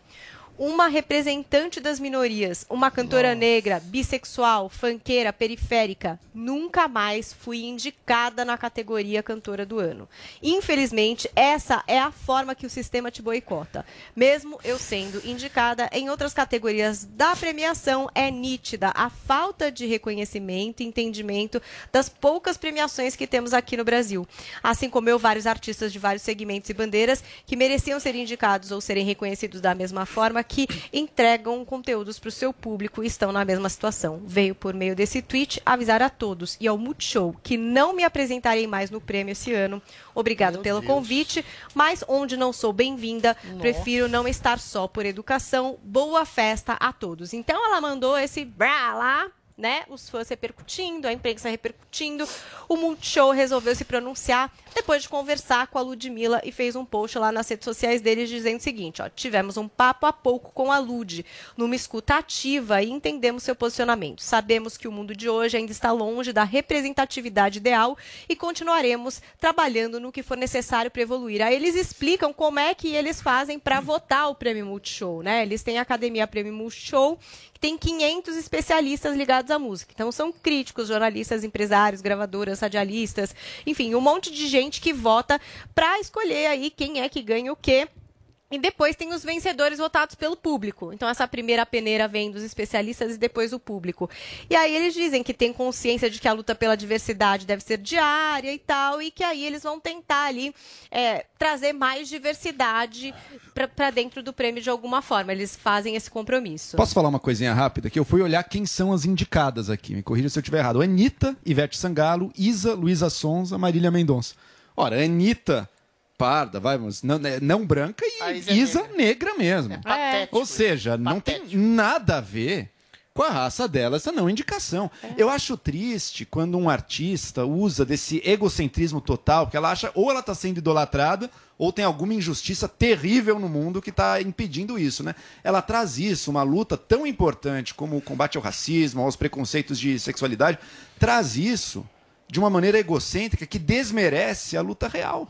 uma representante das minorias, uma cantora negra, bissexual, fanqueira, periférica, nunca mais fui indicada na categoria cantora do ano. Infelizmente, essa é a forma que o sistema te boicota. Mesmo eu sendo indicada em outras categorias da premiação, é nítida a falta de reconhecimento e entendimento das poucas premiações que temos aqui no Brasil. Assim como eu, vários artistas de vários segmentos e bandeiras que mereciam ser indicados ou serem reconhecidos da mesma forma que entregam conteúdos para o seu público e estão na mesma situação. Veio por meio desse tweet avisar a todos e ao Multishow que não me apresentarei mais no prêmio esse ano. Obrigado pelo convite, mas onde não sou bem-vinda, prefiro não estar só por educação. Boa festa a todos. Então ela mandou esse brá lá né? Os fãs repercutindo, a imprensa repercutindo. O Multishow resolveu se pronunciar depois de conversar com a Ludmilla e fez um post lá nas redes sociais deles dizendo o seguinte, ó, tivemos um papo há pouco com a Lud, numa escuta ativa e entendemos seu posicionamento. Sabemos que o mundo de hoje ainda está longe da representatividade ideal e continuaremos trabalhando no que for necessário para evoluir. Aí eles explicam como é que eles fazem para votar o Prêmio Multishow, né? Eles têm a Academia Prêmio Multishow, que tem 500 especialistas ligados à música. Então são críticos, jornalistas, empresários, gravadoras, radialistas, enfim, um monte de gente que vota para escolher aí quem é que ganha o quê. E depois tem os vencedores votados pelo público. Então, essa primeira peneira vem dos especialistas e depois o público. E aí eles dizem que tem consciência de que a luta pela diversidade deve ser diária e tal, e que aí eles vão tentar ali é, trazer mais diversidade para dentro do prêmio de alguma forma. Eles fazem esse compromisso. Posso falar uma coisinha rápida? Que eu fui olhar quem são as indicadas aqui. Me corrija se eu estiver errado. Anitta, Ivete Sangalo, Isa, Luísa Sonza, Marília Mendonça. Ora, Anitta, parda, vai, mas não, né, não branca e A Isa Isa, é negra. mesmo. patético Ou seja, não tem nada a ver com a raça dela, essa não indicação. Eu acho triste quando um artista usa desse egocentrismo total, porque ela acha ou ela está sendo idolatrada ou tem alguma injustiça terrível no mundo que está impedindo isso, né? Ela traz isso, uma luta tão importante como o combate ao racismo, aos preconceitos de sexualidade, traz isso de uma maneira egocêntrica que desmerece a luta real.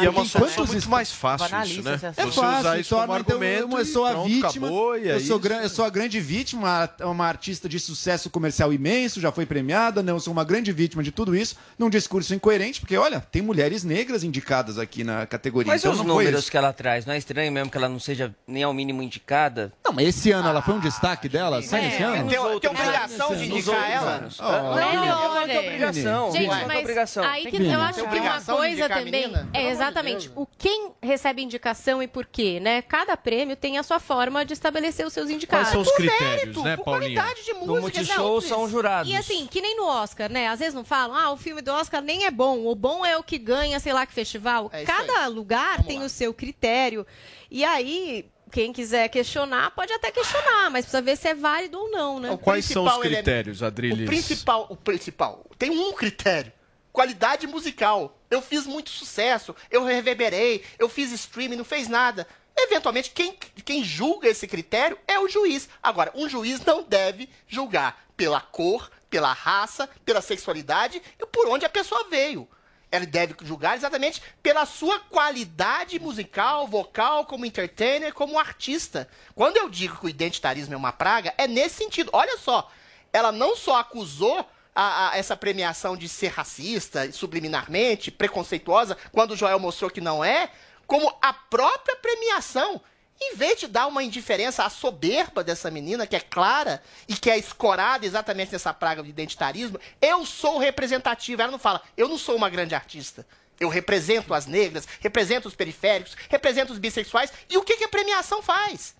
E é uma solução os muito mais fácil isso, né? É Você usar isso como torna, então, argumento eu sou a pronto, vítima, acabou, é eu, sou gran- eu sou a grande vítima, uma, uma artista de sucesso comercial imenso, já foi premiada, não, eu sou uma grande vítima de tudo isso, num discurso incoerente, porque, olha, tem mulheres negras indicadas aqui na categoria. Mas então os não números que ela traz, não é estranho mesmo que ela não seja nem ao mínimo indicada? Não, mas esse ano ela foi um destaque dela? Sai esse ano? Tem, tem obrigação de indicar ela? anos. Não, não, Melhor, não tem gente. obrigação. Gente, Ué, mas obrigação. aí que Tem eu que acho que Tem uma obrigação de coisa indicar a também menina? é exatamente o quem recebe indicação e por quê, né? Cada prêmio tem a sua forma de estabelecer os seus indicados. Quais são os Por critérios, mérito, né, por Paulinha? qualidade de No música, Multishow não, são jurados. E assim, que nem no Oscar, né? Às vezes não falam, ah, o filme do Oscar nem é bom. O bom é o que ganha, sei lá, que festival. É Cada lugar tem o seu critério. E aí, quem quiser questionar, pode até questionar, mas precisa ver se é válido ou não, né? Quais são os é- critérios, Adriles? O principal, o principal. Tem um critério. Qualidade musical. Eu fiz muito sucesso, eu reverberei, eu fiz streaming, não fez nada. Eventualmente, quem, quem julga esse critério é o juiz. Agora, um juiz não deve julgar pela cor, pela raça, pela sexualidade e por onde a pessoa veio. Ele deve julgar exatamente pela sua qualidade musical, vocal, como entertainer, como artista. Quando eu digo que o identitarismo é uma praga, é nesse sentido. Olha só, ela não só acusou a- a- essa premiação de ser racista, subliminarmente, preconceituosa, quando o Joel mostrou que não é, como a própria premiação, em vez de dar uma indiferença à soberba dessa menina, que é clara e que é escorada exatamente nessa praga do identitarismo, eu sou representativa. Ela não fala, eu não sou uma grande artista. Eu represento as negras, represento os periféricos, represento os bissexuais. E o que, que a premiação faz?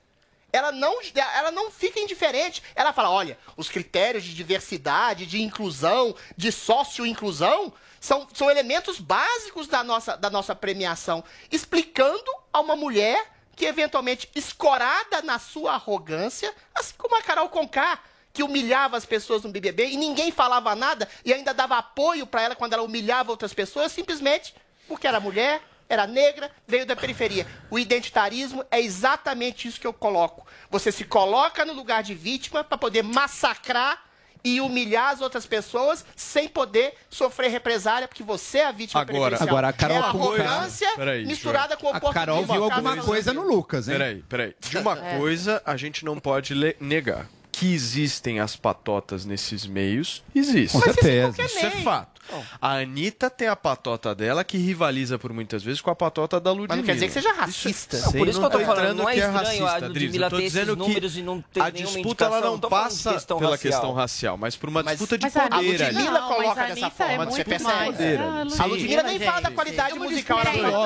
Ela não, ela não fica indiferente. Ela fala: olha, os critérios de diversidade, de inclusão, de sócio-inclusão, são, são elementos básicos da nossa, da nossa premiação. Explicando a uma mulher que, eventualmente, escorada na sua arrogância, assim como a Carol Conká, que humilhava as pessoas no BBB e ninguém falava nada e ainda dava apoio para ela quando ela humilhava outras pessoas, simplesmente porque era mulher, era negra, veio da periferia. O identitarismo é exatamente isso que eu coloco. Você se coloca no lugar de vítima para poder massacrar e humilhar as outras pessoas sem poder sofrer represália, porque você é a vítima Agora- agora a Carol é a arrogância Peraí, misturada com o A. Carol viu alguma coisa no Lucas, hein? Peraí, peraí. De uma É. coisa a gente não pode negar. Que existem as patotas nesses meios, existem. Com certeza. Isso é meio. fato. A Anitta tem a patota dela que rivaliza por muitas vezes com a patota da Ludmilla. Mas não quer dizer que seja racista. Isso, Não, por isso que eu tô falando, não é que é estranho a racista, Ludmilla Dries. Eu tô ter esses dizendo que números e não ter a nenhuma disputa ela não Não passa questão pela racial. questão racial, mas por uma Mas- disputa de mas a poder ali. Ludmilla Não, coloca a dessa forma, é você percebe? Poder. A Ludmilla nem fala da qualidade musical.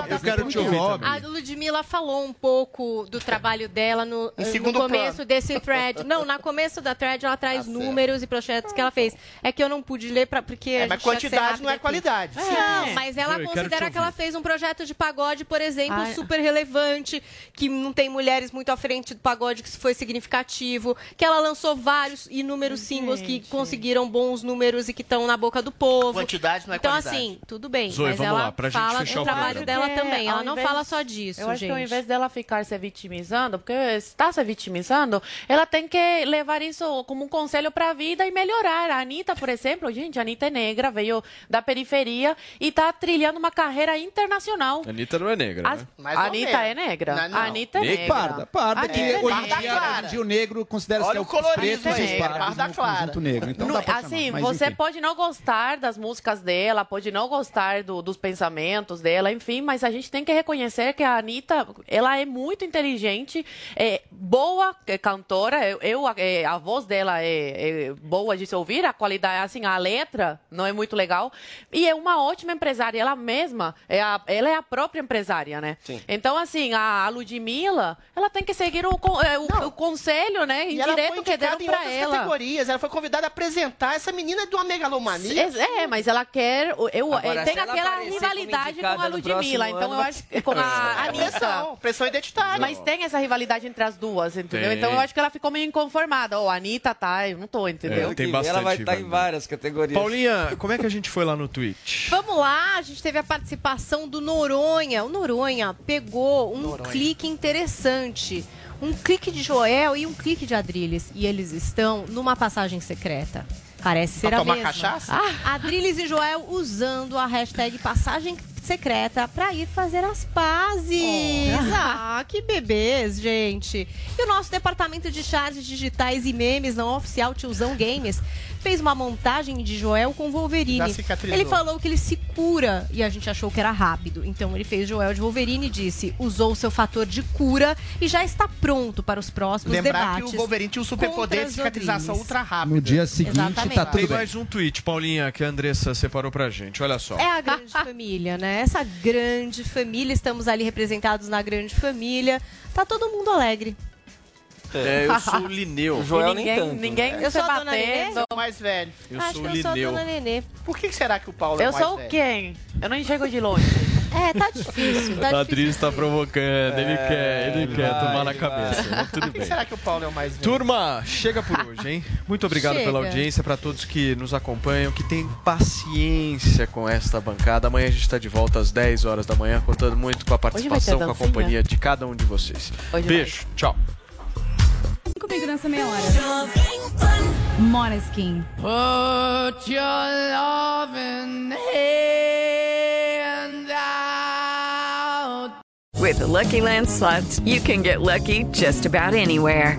Eu quero te ouvir. A Ludmilla falou um pouco do trabalho dela no, começo desse thread. Não, na começo da thread ela traz números e projetos que ela fez. É que eu não pude ler pra, porque. É, a mas gente quantidade não é aqui. qualidade. Não, mas ela Eu considera que ela fez um projeto de pagode, por exemplo, Ai. super relevante, que não tem mulheres muito à frente do pagode, que isso foi significativo, que ela lançou vários inúmeros singles que conseguiram bons números e que estão na boca do povo. Quantidade não é então, qualidade. assim, tudo bem. Zoe, mas vamos ela lá, pra gente fala fechar do o trabalho programa. dela também. Ela não invés- fala só disso, Eu acho gente. que ao invés dela ficar se vitimizando, porque está se vitimizando, ela tem que levar isso como um conselho para a vida e melhorar. A Anitta, por exemplo, gente, a Anitta é negra, veio da periferia e está trilhando uma carreira internacional. A Anitta não é negra, As- né? Mais a Anitta é negra? Não, não. A Anitta é Negra? negra. Parda, parda, que é hoje em parda dia, hoje em dia o negro considera-se que é o colorido os pardos parda clara. negro. Então Não, dá pra assim, chamar, mas você enfim. pode não gostar das músicas dela, pode não gostar do- dos pensamentos dela, enfim, mas a gente tem que reconhecer que a Anitta, ela é muito inteligente, é boa é, cantora, eu, eu, é, a voz dela é, é boa de se ouvir, a qualidade, assim, a letra não é muito legal, e é uma ótima empresária, ela mesma, é a- ela é a própria empresária, né? Sim. Então, assim, a, a Ludmilla, ela tem que seguir o, é, o, o conselho, né, indireto que deram pra ela. categorias. Ela foi convidada a apresentar. Essa menina é de uma megalomania. É, é, mas ela quer. Eu, Agora, é, tem aquela rivalidade com a Ludmilla. Então ano, eu acho que com a É Anitta. pressão, pressão identitária. Mas tem essa rivalidade entre as duas, entendeu? Tem. Então eu acho que ela ficou meio inconformada. Ó, a Anitta tá, eu não tô, entendeu? É, tem ela bastante vai estar em rivalidade. várias categorias. Paulinha, como é que a gente foi lá no Twitch? Vamos lá, a gente teve a participação do Noronha. O Noronha pegou um clique interessante. Um clique de Joel e um clique de Adrilles. E eles estão numa passagem secreta. Parece ser Pra a tomar mesma. cachaça? Ah, Adrilles e Joel usando a hashtag passagem secreta pra ir fazer as pazes. Ah, que bebês, gente. E o nosso departamento de charges digitais e memes não oficial Tiozão Games fez uma montagem de Joel com Wolverine. Ele falou que ele se cura e a gente achou que era rápido. Então ele fez Joel de Wolverine e disse: usou o seu fator de cura e já está pronto para os próximos Lembrar debates. que o Wolverine tinha um superpoder de cicatrização ultra rápida. No dia seguinte Exatamente. tá tudo Tem bem. mais um tweet, Paulinha, que a Andressa separou pra gente. Olha só. É a grande família, né? Essa grande família, estamos ali representados na grande família. Tá todo mundo alegre. É, eu sou o Lineu. O Joel E nem ninguém, tanto. ninguém Eu se sou a dona Nenê? O mais velho. Eu Acho sou que o eu sou a Lineu. dona Nenê. Por que será que o Paulo é Eu o mais sou o velho? quem? Eu não enxergo de longe. É, tá difícil, tá A. Adriles tá provocando, ele É, quer, ele quer vai, tomar na vai. cabeça. Mas tudo bem. será que o Paulo é o mais velho? Turma, chega por hoje, hein? Muito obrigado Chega. pela audiência, para todos que nos acompanham, que têm paciência com esta bancada. Amanhã a gente está de volta às 10 horas da manhã, contando muito com a participação, com a companhia de cada um de vocês. Hoje Beijo, tchau. Comigo nessa meia hora. Moneskin. Put your loving hand out. With the Lucky Land slots, you can get lucky just about anywhere.